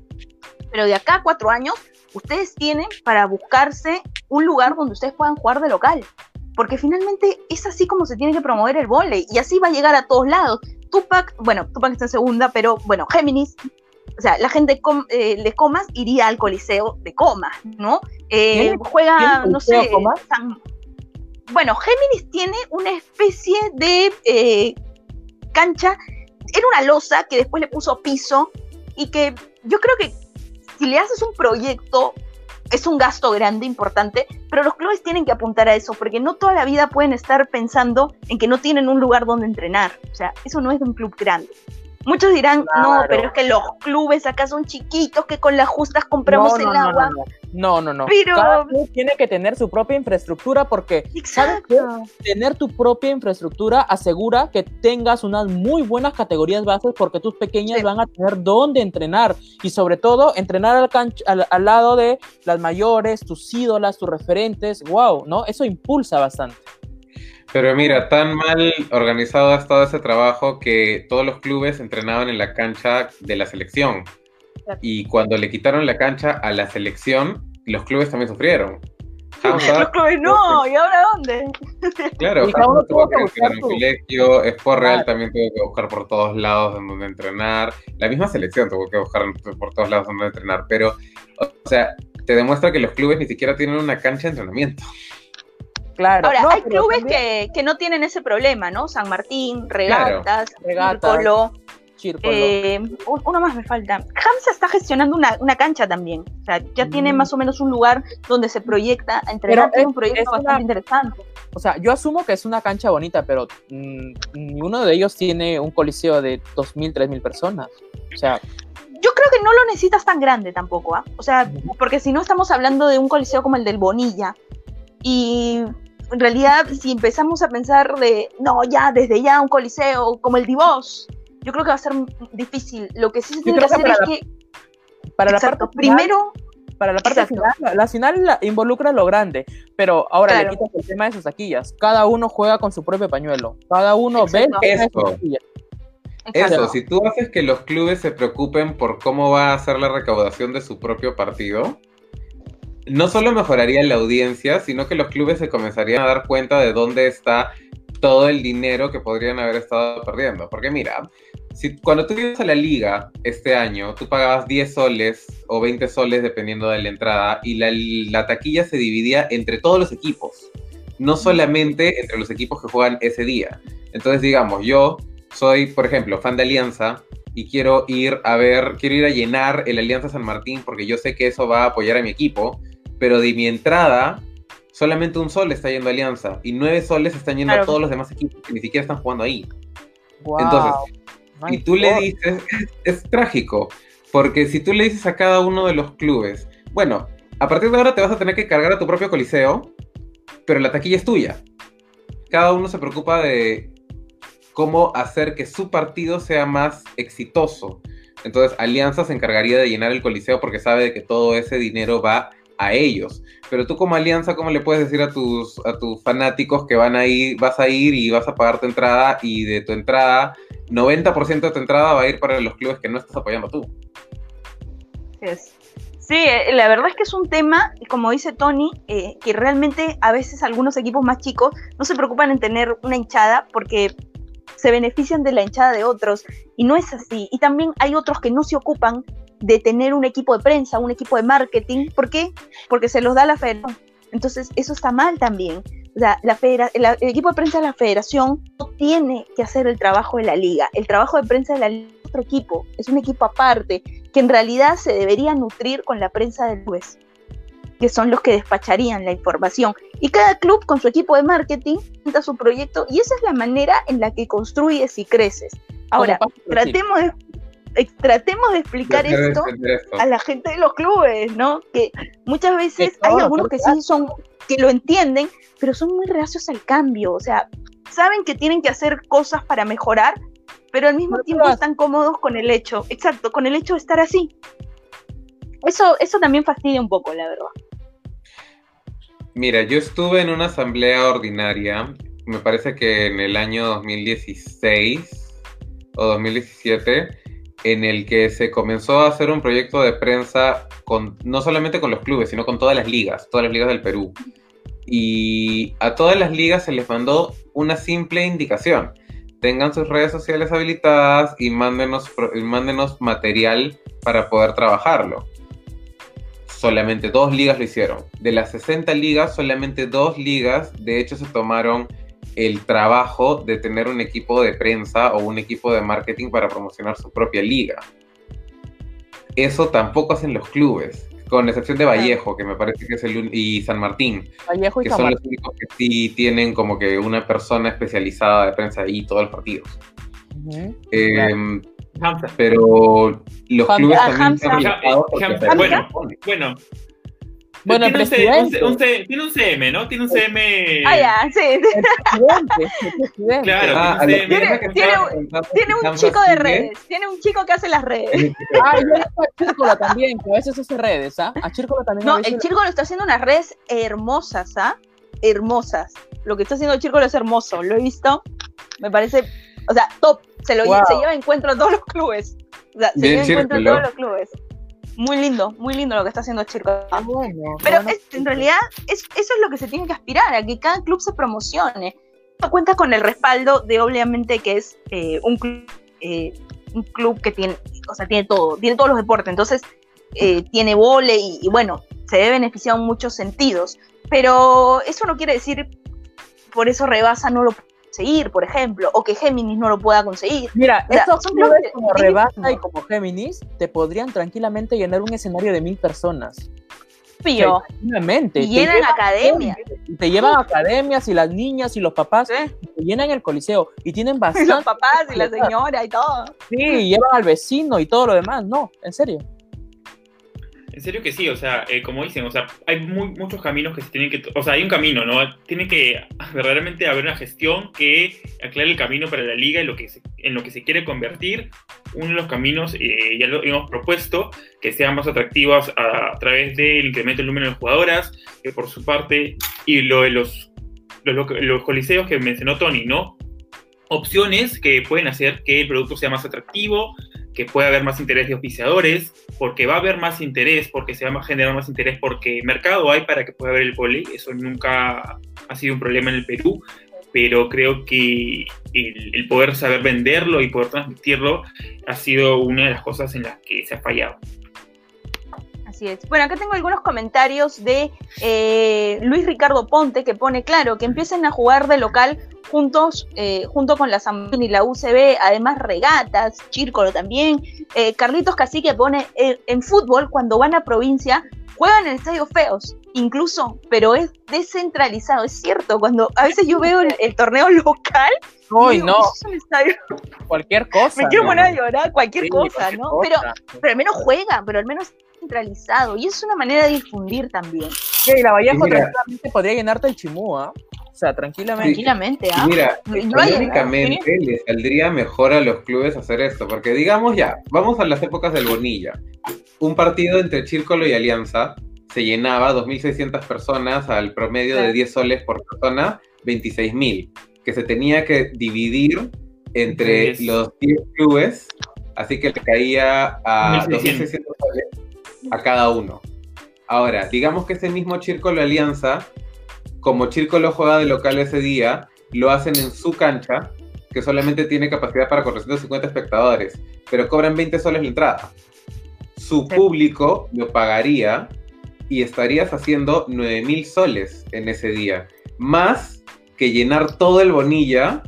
pero de acá a cuatro años, ustedes tienen para buscarse un lugar donde ustedes puedan jugar de local. Porque finalmente es así como se tiene que promover el volei y así va a llegar a todos lados. Tupac, bueno, Tupac está en segunda, pero bueno, Géminis, o sea, la gente com, eh, de Comas iría al Coliseo de Comas, ¿no? Eh, juega, no sé, San... bueno, Géminis tiene una especie de eh, cancha, era una losa que después le puso piso y que yo creo que si le haces un proyecto, es un gasto grande, importante, pero los clubes tienen que apuntar a eso, porque no toda la vida pueden estar pensando en que no tienen un lugar donde entrenar. O sea, eso no es de un club grande. Muchos dirán, no, pero es que los clubes acá son chiquitos, que con las justas compramos no, no, el agua. No, no, no. no. Pero- Cada club tiene que tener su propia infraestructura porque ¿sabes qué? Tener tu propia infraestructura asegura que tengas unas muy buenas categorías bases porque tus pequeñas Sí. van a tener dónde entrenar y sobre todo entrenar al, al lado de las mayores, tus ídolas, tus referentes, wow, ¿no? Eso impulsa bastante. Pero mira, tan mal organizado ha estado ese trabajo que todos los clubes entrenaban en la cancha de la selección. Y cuando le quitaron la cancha a la selección, los clubes también sufrieron. Hamza, Los clubes, no, ¿y ahora dónde? [laughs] claro, Hamza tuvo que buscar en su- colegio, Sport Real Claro. también tuvo que buscar por todos lados en donde entrenar, la misma selección tuvo que buscar por todos lados donde entrenar, pero, o sea, te demuestra que los clubes ni siquiera tienen una cancha de entrenamiento. Claro. Ahora, No, hay clubes también que, que no tienen ese problema, ¿no? San Martín, Regatas, Regatas, Círculo, Círculo. eh, un- uno más me falta. Hamza está gestionando una, una cancha también. O sea, ya tiene Mm. más o menos un lugar donde se proyecta a entrenar. Es- un proyecto es bastante una- interesante. O sea, yo asumo que es una cancha bonita, pero mm, ninguno de ellos tiene un coliseo de 2.000, 3.000 personas. O sea, Yo creo que no lo necesitas tan grande tampoco, ¿ah? O sea, porque si no estamos hablando de un coliseo como el del Bonilla. Y en realidad, si empezamos a pensar de, no, ya, desde ya un coliseo como el Divos, yo creo que va a ser difícil. Lo que sí se tiene que hacer es que, para la parte final- primero, para la parte Exacto. final, la, la final la- involucra lo grande, pero ahora Claro. le quitas el tema de sus taquillas. Cada uno juega con su propio pañuelo. Cada uno ve el tema de sus. Eso, si tú haces que los clubes se preocupen por cómo va a ser la recaudación de su propio partido, no solo mejoraría la audiencia, sino que los clubes se comenzarían a dar cuenta de dónde está todo el dinero que podrían haber estado perdiendo. Porque mira, si cuando tú ibas a la liga este año, tú pagabas 10 soles o 20 soles dependiendo de la entrada y la, la taquilla se dividía entre todos los equipos, no solamente entre los equipos que juegan ese día. Entonces, digamos, yo soy, por ejemplo, fan de Alianza y quiero ir a ver, quiero ir a llenar el Alianza San Martín porque yo sé que eso va a apoyar a mi equipo, pero de mi entrada solamente un sol está yendo a Alianza y nueve soles están yendo Claro. a todos los demás equipos que ni siquiera están jugando ahí. Wow. Entonces, My y tú le dices, es, es trágico, porque si tú le dices a cada uno de los clubes, bueno, a partir de ahora te vas a tener que cargar a tu propio coliseo, pero la taquilla es tuya. Cada uno se preocupa de cómo hacer que su partido sea más exitoso. Entonces, Alianza se encargaría de llenar el coliseo porque sabe de que todo ese dinero va a ellos. Pero tú como Alianza, ¿cómo le puedes decir a tus, a tus fanáticos que van a ir, vas a ir y vas a pagar tu entrada y de tu entrada 90% de tu entrada va a ir para los clubes que no estás apoyando tú. Es- Sí, eh, la verdad es que es un tema, como dice Tony, eh, que realmente a veces algunos equipos más chicos no se preocupan en tener una hinchada porque se benefician de la hinchada de otros y no es así. Y también hay otros que no se ocupan de tener un equipo de prensa, un equipo de marketing. ¿Por qué? Porque se los da la federación. Entonces, eso está mal también. O sea, la federa- la- el equipo de prensa de la federación no tiene que hacer el trabajo de la liga. El trabajo de prensa de la liga es otro equipo, es un equipo aparte que en realidad se debería nutrir con la prensa del juez, que son los que despacharían la información. Y cada club con su equipo de marketing presenta su proyecto y esa es la manera en la que construyes y creces. Ahora, tratemos de, tratemos de explicar de esto a la gente de los clubes, ¿no? Que muchas veces todo hay algunos que sí son, que lo entienden, pero son muy reacios al cambio, o sea, saben que tienen que hacer cosas para mejorar, pero al mismo No tiempo están cómodos con el hecho, exacto, con el hecho de estar así. Eso, eso también fastidia un poco, la verdad. Mira, yo estuve en una asamblea ordinaria, me parece que en el año 2016 o 2017, en el que se comenzó a hacer un proyecto de prensa con no solamente con los clubes, sino con todas las ligas, todas las ligas del Perú. Y a todas las ligas se les mandó una simple indicación. Tengan sus redes sociales habilitadas y mándenos, y mándenos material para poder trabajarlo solamente dos ligas lo hicieron. De las 60 ligas, solamente dos ligas, de hecho, se tomaron el trabajo de tener un equipo de prensa o un equipo de marketing para promocionar su propia liga. Eso tampoco hacen los clubes, con excepción de Vallejo, que me parece que es el y San Martín, Vallejo y que San son Martín. los únicos que sí tienen como que una persona especializada de prensa ahí todos los partidos. Ujú. Eh, Hamza. pero los Hamza. clubes Ah, también Hamza. Hamza, se bueno. Bueno. El tiene, un C- presidente. un C- tiene un CM, ¿no? Tiene un CM. Ah, ya, sí. El presidente, el presidente. Claro, Ah, tiene tiene Tiene que un chico de redes, tiene un chico que hace las redes. Ah, yo le a Chírcola también, que a veces hace redes, ¿ah? A Chírcola también No, el Chirco lo está haciendo unas redes hermosas, ¿ah? Hermosas. Lo que está haciendo el Chirco es hermoso. Lo he visto. Me parece, o sea, top. Se lo Wow. se lleva encuentro a todos los clubes. O sea, se Bien, lleva encuentro a todos los clubes. Muy lindo, muy lindo lo que está haciendo Chirco. Ah, bueno, Pero bueno. es- en realidad es, eso es lo que se tiene que aspirar, a que cada club se promocione. Cuenta con el respaldo de obviamente que es eh, un club eh, un club que tiene, o sea, tiene todo, tiene todos los deportes, entonces eh, tiene vole y, y bueno, se ve beneficiado en muchos sentidos. Pero eso no quiere decir por eso Rebasa no lo conseguir, por ejemplo, o que Géminis no lo pueda conseguir. Mira, o sea, estos clubes como Rebasa y como Géminis te podrían tranquilamente llenar un escenario de mil personas. Pío. Tranquilamente. Y llenan llevan- academias. Te llevan academias y las niñas y los papás ¿sí? te llenan el coliseo y tienen [laughs] Y bastante. los papás y la señora y todo. Sí, y llevan al vecino y todo lo demás. No, en serio. En serio que sí, o sea, eh, como dicen, o sea, hay muchos caminos que se tienen que, o sea, hay un camino, ¿no? Tiene que [laughs] verdaderamente haber una gestión que aclare el camino para la liga en lo que se, en lo que se quiere convertir. Uno de los caminos, eh, ya lo hemos propuesto, que sean más atractivas a, a través del incremento del número de jugadoras, que por su parte, y lo de los, los, los coliseos que mencionó Tony, ¿no? Opciones que pueden hacer que el producto sea más atractivo, que pueda haber más interés de auspiciadores, porque va a haber más interés, porque se va a generar más interés, porque mercado hay para que pueda haber el volei, eso nunca ha sido un problema en el Perú, pero creo que el, el poder saber venderlo y poder transmitirlo ha sido una de las cosas en las que se ha fallado. Así es. Bueno, acá tengo algunos comentarios de eh, Luis Ricardo Ponte que pone claro que empiecen a jugar de local juntos, eh, junto con la San y la UCB, además regatas, Chírcolo también. Eh, Carlitos Cacique pone en fútbol cuando van a provincia juegan en estadios feos, incluso, pero es descentralizado, es cierto, cuando a veces yo veo el, el torneo local, Uy, digo, no, cualquier cosa. [laughs] me quiero poner a llorar, cualquier Sí, cosa, cualquier ¿no? cosa. Pero pero al menos juegan, pero al menos centralizado. Y es una manera de difundir también. Sí, la Vallejo mira- tranquilamente podría llenarte el chimú, ¿ah? O sea, tranquilamente. Tranquilamente, ¿ah? mira, Lo- lo hay, económicamente le saldría mejor a los clubes hacer esto, porque digamos ya, vamos a las épocas del Bonilla. Un partido entre Círculo y Alianza se llenaba 2.600 personas al promedio de Sí. 10 soles por persona, 26.000, que se tenía que dividir entre los 10 clubes, así que le caía a 1.600. 2.600 soles a cada uno. Ahora, digamos que ese mismo Círculo Alianza, como Círculo juega de local ese día, lo hacen en su cancha, que solamente tiene capacidad para 450 espectadores, pero cobran 20 soles la entrada. Su Sí. público lo pagaría y estarías haciendo 9.000 soles en ese día, más que llenar todo el Bonilla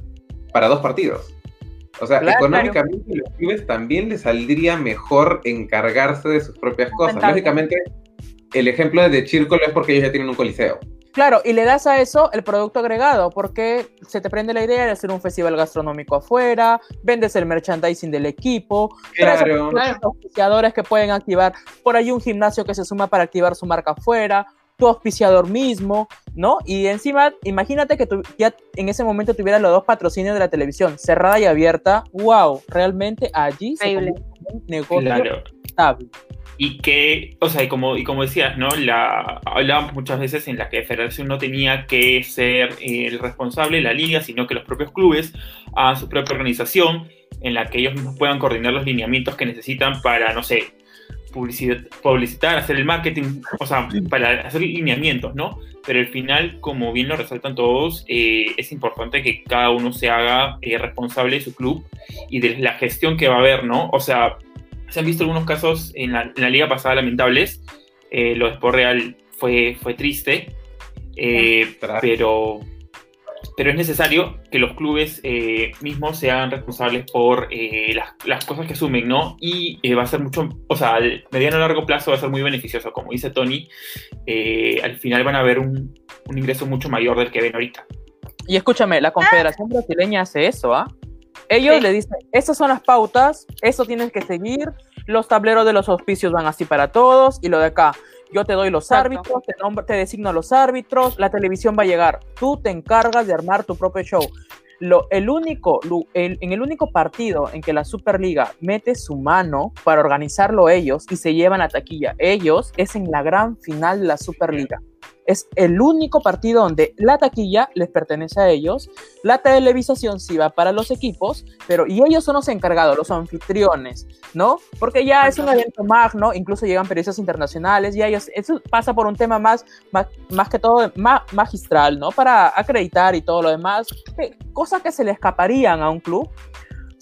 para dos partidos. O sea, Claro. económicamente los clubes también les saldría mejor encargarse de sus propias cosas. Lógicamente, el ejemplo de Círculo es porque ellos ya tienen un coliseo. Claro, y le das a eso el producto agregado, porque se te prende la idea de hacer un festival gastronómico afuera, vendes el merchandising del equipo, Claro. auspiciadores que pueden activar, por ahí un gimnasio que se suma para activar su marca afuera, tu auspiciador mismo, ¿no? Y encima, imagínate que tú ya en ese momento tuvieras los dos patrocinios de la televisión, cerrada y abierta, wow, realmente allí se Increíble. un negocio Claro. estable. y que, o sea, y como, y como decías, ¿no? La, hablábamos muchas veces en la que federación no tenía que ser eh, el responsable de la liga, sino que los propios clubes hagan su propia organización en la que ellos mismos puedan coordinar los lineamientos que necesitan para, no sé, publicitar, publicitar hacer el marketing, o sea, para hacer lineamientos, ¿no? Pero al final, como bien lo resaltan todos, eh, es importante que cada uno se haga eh, responsable de su club y de la gestión que va a haber, ¿no? O sea, se han visto algunos casos en la, en la liga pasada lamentables. Eh, lo de Sport Real fue, fue triste, eh, pero, pero es necesario que los clubes eh, mismos se hagan responsables por eh, las, las cosas que asumen, ¿no? Y eh, va a ser mucho, o sea, al mediano a largo plazo va a ser muy beneficioso, como dice Tony. eh, al final van a ver un, un ingreso mucho mayor del que ven ahorita. Y escúchame, la Confederación Brasileña hace eso, ¿ah? Ellos Sí. le dicen, estas son las pautas, eso tienes que seguir, los tableros de los auspicios van así para todos, y lo de acá, yo te doy los Exacto. árbitros, te, nombro- te designo los árbitros, la televisión va a llegar, tú te encargas de armar tu propio show. Lo, el único, el- en el único partido en que la Superliga mete su mano para organizarlo ellos y se llevan la taquilla ellos es en la gran final de la Superliga. Es el único partido donde la taquilla les pertenece a ellos, la televisación sí va para los equipos, pero y ellos son los encargados, los anfitriones, ¿no? Porque ya es un evento magno, incluso llegan periodistas internacionales, y ellos, eso pasa por un tema más, más, más que todo ma- magistral, ¿no? Para acreditar y todo lo demás, cosas que se le escaparían a un club,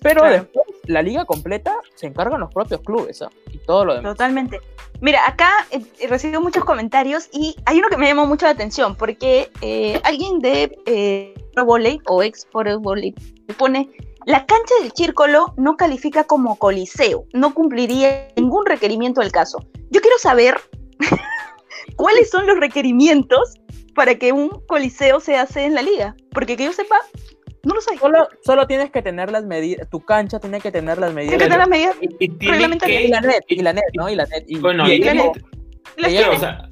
pero Claro. después la liga completa se encargan los propios clubes, ¿ah? Y todo lo demás. Totalmente. Mira, acá eh, he recibido muchos comentarios y hay uno que me llamó mucho la atención porque eh, alguien de eh, Pro Volley o ex Pro Volley pone la cancha del Círculo no califica como coliseo, no cumpliría ningún requerimiento del caso. Yo quiero saber [laughs] cuáles son los requerimientos para que un coliseo se hace en la liga, porque que yo sepa, no lo sé. Solo, solo tienes que tener las medidas, tu cancha tiene que tener las medidas. Tiene que tener las medidas Y, la net, y la net, ¿no? Y la net. Y, Bueno, y y la net. las Ella- Claro, tiene. o sea,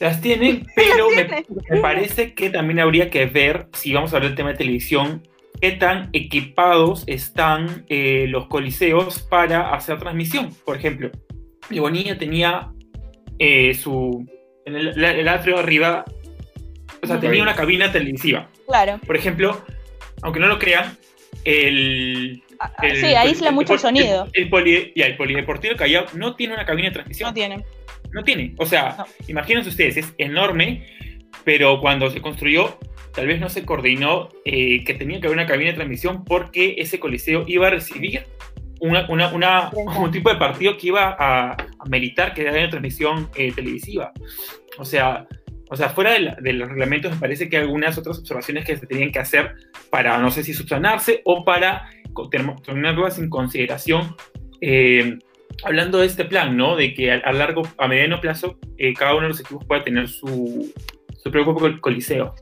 las tienen, pero me, tiene. me parece que también habría que ver, si vamos a hablar del tema de televisión, qué tan equipados están eh, los coliseos para hacer transmisión. Por ejemplo, Libonía tenía eh, su. En el, el atrio arriba, o sea, tenía una cabina televisiva. Claro. Por ejemplo, aunque no lo crean, el. Ah, el- sí, aísla mucho el sonido. El, poli- y el Polideportivo Callao no tiene una cabina de transmisión. No tiene. No tiene. O sea, No. imagínense ustedes, es enorme, pero cuando se construyó, tal vez no se coordinó eh, que tenía que haber una cabina de transmisión porque ese coliseo iba a recibir una, una- una- Prensa. un tipo de partido que iba a, a meritar que haya una transmisión eh, televisiva. O sea, o sea, fuera de, la- de los reglamentos me parece que hay algunas otras observaciones que se tenían que hacer para, no sé si subsanarse o para tenerlas en consideración. eh, hablando de este plan, ¿no? De que a, largo, a mediano plazo, eh, cada uno de los equipos pueda tener su, su propio col- coliseo.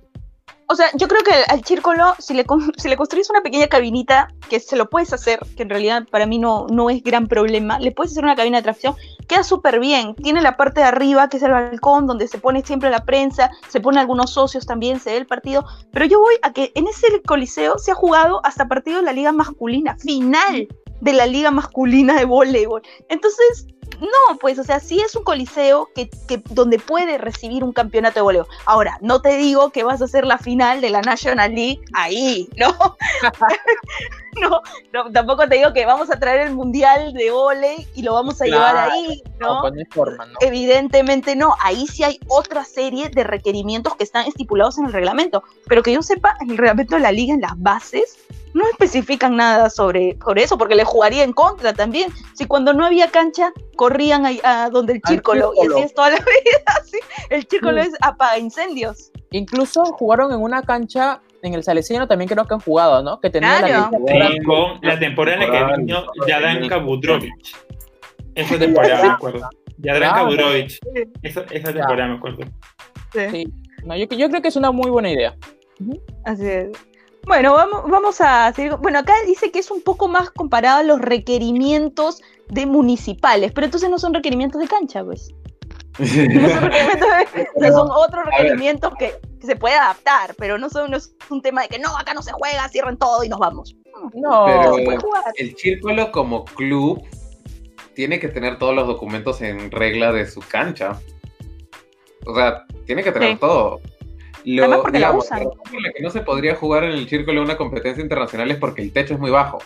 O sea, yo creo que al círculo, si le, si le construyes una pequeña cabinita, que se lo puedes hacer, que en realidad para mí no, no es gran problema, le puedes hacer una cabina de transmisión, queda súper bien. Tiene la parte de arriba, que es el balcón, donde se pone siempre la prensa, se ponen algunos socios también, se ve el partido. Pero yo voy a que en ese coliseo se ha jugado hasta partido de la liga masculina, final de la liga masculina de voleibol. Entonces, no, pues, o sea, sí es un coliseo que, que- donde puede recibir un campeonato de voleo. Ahora, no te digo que vas a hacer la final de la National League ahí, ¿no? [laughs] no, no, tampoco te digo que vamos a traer el mundial de volei y lo vamos a Claro, llevar ahí, No, ¿no? pues forma, ¿no? Evidentemente no, ahí sí hay otra serie de requerimientos que están estipulados en el reglamento, pero que yo sepa, en el reglamento de la liga, en las bases, no especifican nada sobre, sobre eso, porque le jugaría en contra también. Si cuando no había cancha, corrían ahí a donde el círculo, y así es toda la [laughs] vida, ¿sí? El círculo Mm. es apaga incendios. Incluso jugaron en una cancha, en el Salesiano también creo que han jugado, ¿no? Que tenía Claro. la. Sí, con la temporada en la que vino temporada. Jadranka Budrovic. Esa temporada, me acuerdo. Jadranka Claro. Budrovic. Esa, esa temporada, me acuerdo. Sí. No, yo, yo creo que es una muy buena idea. Así es. Bueno, vamos, vamos a seguir. Bueno, acá dice que es un poco más comparado a los requerimientos de municipales, pero entonces no son requerimientos de cancha, pues. No son requerimientos de- o sea, [laughs] son otros requerimientos que, que se puede adaptar, pero no, son, no es un tema de que no, acá no se juega, cierren todo y nos vamos. No, Pero- Se puede jugar. El Círculo como club tiene que tener todos los documentos en regla de su cancha. O sea, tiene que tener Sí. todo. Lo, Además porque la usan. la por la que no se podría jugar en el Círculo una competencia internacional es porque el techo es muy bajo.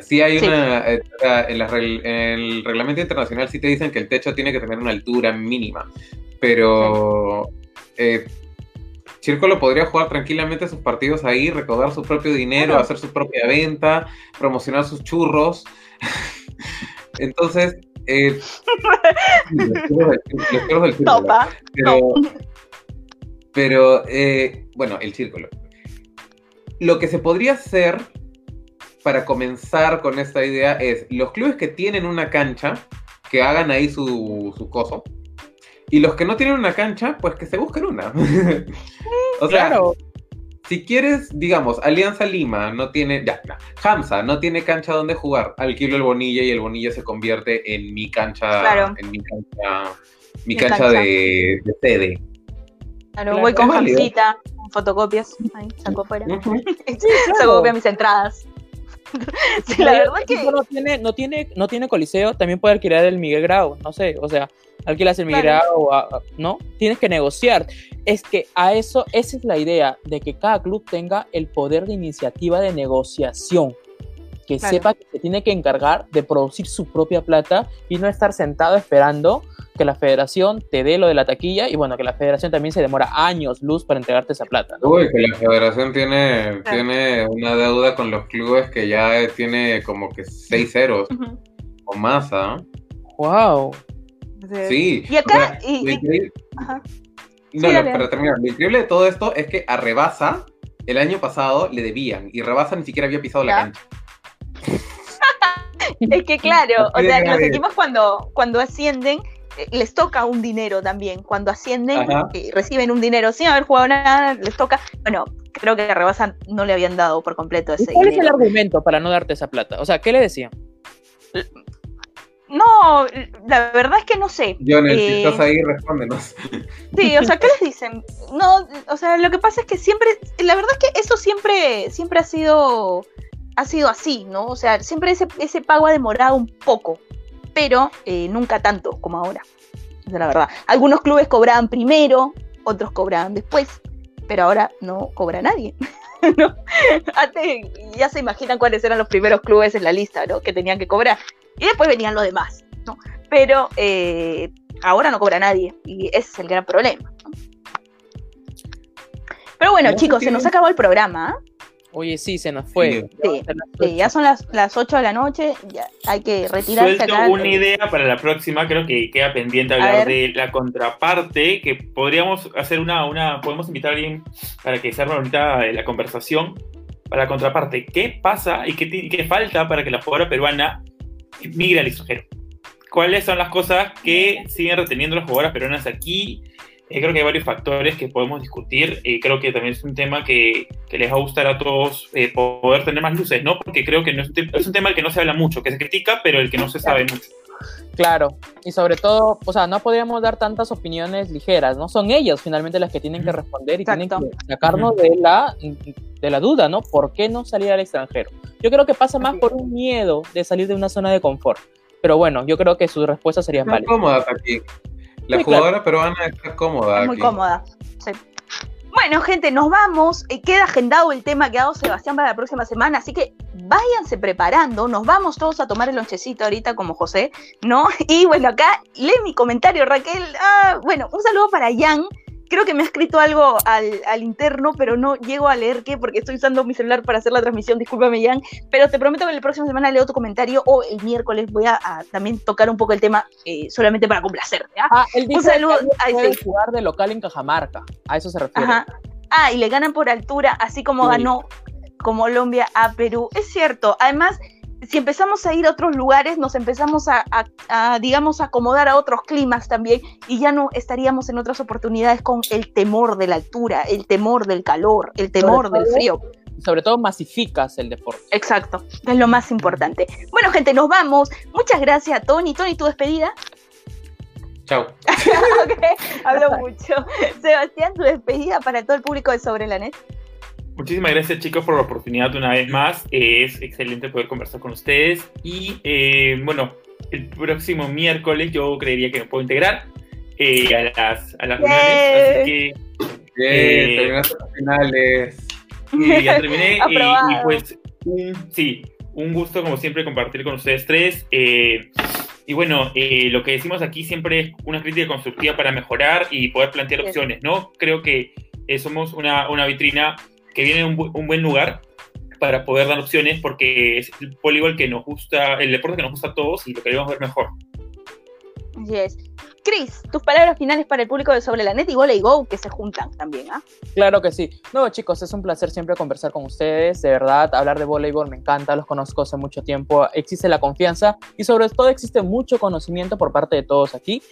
Sí hay Sí. una... eh, en, la en el reglamento internacional sí te dicen que el techo tiene que tener una altura mínima. Pero... eh, Círculo podría jugar tranquilamente sus partidos ahí, recaudar su propio dinero, Claro. hacer su propia venta, promocionar sus churros. [laughs] Entonces, eh, los churros del- los churros del círculo. Topa. Pero, pero eh, bueno, el círculo. Lo que se podría hacer para comenzar con esta idea es los clubes que tienen una cancha, que hagan ahí su, su coso. Y los que no tienen una cancha, pues que se busquen una. [laughs] o sea, claro. si quieres, digamos, Alianza Lima no tiene, ya, no, Hamza no tiene cancha donde jugar, alquilo el Bonilla y el Bonilla se convierte en mi cancha, Claro. en mi cancha, mi Mi cancha, cancha. De, de sede. Claro, Claro, voy con con fotocopias, ahí, saco fuera. Ujú. [laughs] Saco copia mis entradas. [laughs] Sí, la verdad que no tiene, no tiene, no tiene coliseo, también puede alquilar el Miguel Grau, no sé, o sea, alquilas el Miguel Claro. Grau, a- a- ¿no? Tienes que negociar. Es que a eso, esa es la idea, de que cada club tenga el poder de iniciativa de negociación, que Claro. sepa que se tiene que encargar de producir su propia plata y no estar sentado esperando que la federación te dé lo de la taquilla y bueno, que la federación también se demora años luz para entregarte esa plata. ¿no? Uy, que la federación tiene, Claro. tiene una deuda con los clubes que ya tiene como que seis ceros Ujú. o más, ¿ah? Wow. Sí. Y acá, o sea, y- lo y- increíble- Ajá. No, Sí, no, para terminar, lo increíble de todo esto es que a Rebasa el año pasado le debían y Rebasa ni siquiera había pisado la cancha. [laughs] Es que claro, o sea, los equipos cuando, cuando ascienden eh, les toca un dinero también. Cuando ascienden Ajá. eh, reciben un dinero sin haber jugado nada, les toca. Bueno, creo que a Rebasa no le habían dado por completo ¿Y ese cuál es el argumento para no darte esa plata? O sea, ¿qué le decían? No, la verdad es que no sé. Si Eh, estás ahí, respóndenos. Sí, o sea, ¿qué les dicen? No, o sea, lo que pasa es que siempre, la verdad es que eso siempre, siempre ha sido, ha sido así, ¿no? O sea, siempre ese, ese pago ha demorado un poco, pero eh, nunca tanto como ahora. Esa es la verdad. Algunos clubes cobraban primero, otros cobraban después, pero ahora no cobra nadie. [laughs] ¿no? Antes ya se imaginan cuáles eran los primeros clubes en la lista, ¿no? Que tenían que cobrar. Y después venían los demás, ¿no? Pero eh, ahora no cobra nadie y ese es el gran problema. Pero bueno, No, chicos, se nos acabó el programa. ¿ah? Oye, sí, se nos fue. Sí, Sí, ya son las, las 8 de la noche, ya hay que retirarse Suelto acá. una idea para la próxima, creo que queda pendiente hablar de la contraparte, que podríamos hacer una, una, podemos invitar a alguien para que se arme ahorita eh, la conversación. Para la contraparte, ¿qué pasa y qué, qué falta para que la jugadora peruana migre al extranjero? ¿Cuáles son las cosas que siguen reteniendo las jugadoras peruanas aquí? Eh, creo que hay varios factores que podemos discutir. Eh, creo que también es un tema que, que les va a gustar a todos eh, poder tener más luces, ¿no? Porque creo que no es, un te- es un tema del que no se habla mucho, que se critica, pero el que no se sabe mucho. Claro, y sobre todo, o sea, no podríamos dar tantas opiniones ligeras, ¿no? Son ellas finalmente las que tienen que responder y Exacto. tienen que sacarnos de la, de la duda, ¿no? ¿Por qué no salir al extranjero? Yo creo que pasa más por un miedo de salir de una zona de confort. Pero bueno, yo creo que sus respuestas serían válidas. La jugadora peruana está cómoda Es muy aquí. cómoda. sí. Bueno, gente, nos vamos. Eh, queda agendado el tema que ha dado Sebastián para la próxima semana, así que váyanse preparando. Nos vamos todos a tomar el lonchecito ahorita como José, ¿no? [laughs] Y bueno, acá lee mi comentario, Raquel. Ah, bueno, un saludo para Jan. Creo que me ha escrito algo al, al interno, pero no llego a leer qué, porque estoy usando mi celular para hacer la transmisión. Discúlpame, Jan. Pero te prometo que la próxima semana leo tu comentario o el miércoles voy a, a también tocar un poco el tema eh, solamente para complacerte. ¿ah? Ah, él dice saludo- que ella ay, puede sí. jugar de local en Cajamarca. A eso se refiere. Ajá. Ah, y le ganan por altura, así como Sí. ganó Colombia a Perú. Es cierto. Además, si empezamos a ir a otros lugares, nos empezamos a, a- a, digamos, acomodar a otros climas también y ya no estaríamos en otras oportunidades con el temor de la altura, el temor del calor, el temor Sobre del todo- frío. Sobre todo masificas el deporte. Exacto, es lo más importante. Bueno, gente, nos vamos. Muchas gracias, Tony. Tony, tu despedida. Chao. [laughs] ok, hablo mucho. Sebastián, tu despedida para todo el público de Sobre la Net. Muchísimas gracias chicos por la oportunidad una vez más. Es excelente poder conversar con ustedes. Y eh, bueno, el próximo miércoles yo creería que me puedo integrar eh, a las, a las reuniones. Así que Bien, Eh, terminaste las finales. y ya [laughs] terminé. y, pues, un, sí, un gusto como siempre compartir con ustedes tres. Eh, y bueno, eh, lo que decimos aquí siempre es una crítica constructiva para mejorar y poder plantear opciones, ¿no? Creo que eh, somos una, una vitrina que viene un, un buen lugar para poder dar opciones porque es el voleibol que nos gusta, el deporte que nos gusta a todos y lo queremos ver mejor. Yes. Chris, tus palabras finales para el público de Sobre la Net y Voley Go que se juntan también, ¿ah? Claro que sí. No, chicos, es un placer siempre conversar con ustedes. De verdad, hablar de voleibol me encanta, los conozco hace mucho tiempo. Existe la confianza y sobre todo existe mucho conocimiento por parte de todos aquí.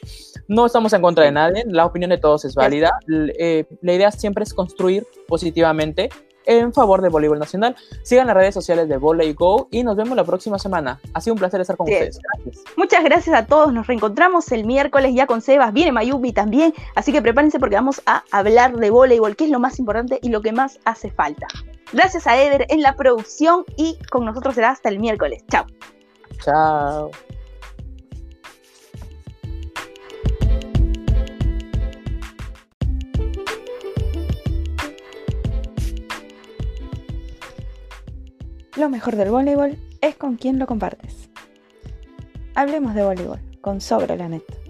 No estamos en contra de nadie, la opinión de todos es válida. Eh, la idea siempre es construir positivamente en favor del voleibol nacional. Sigan las redes sociales de Voley Go y nos vemos la próxima semana. Ha sido un placer estar con ustedes. Gracias. Muchas gracias a todos. Nos reencontramos el miércoles ya con Sebas. Viene Mayubi también. Así que prepárense porque vamos a hablar de voleibol, que es lo más importante y lo que más hace falta. Gracias a Eder en la producción y con nosotros será hasta el miércoles. Chao. Chao. Lo mejor del voleibol es con quien lo compartes. Hablemos de voleibol con Sobre la Net.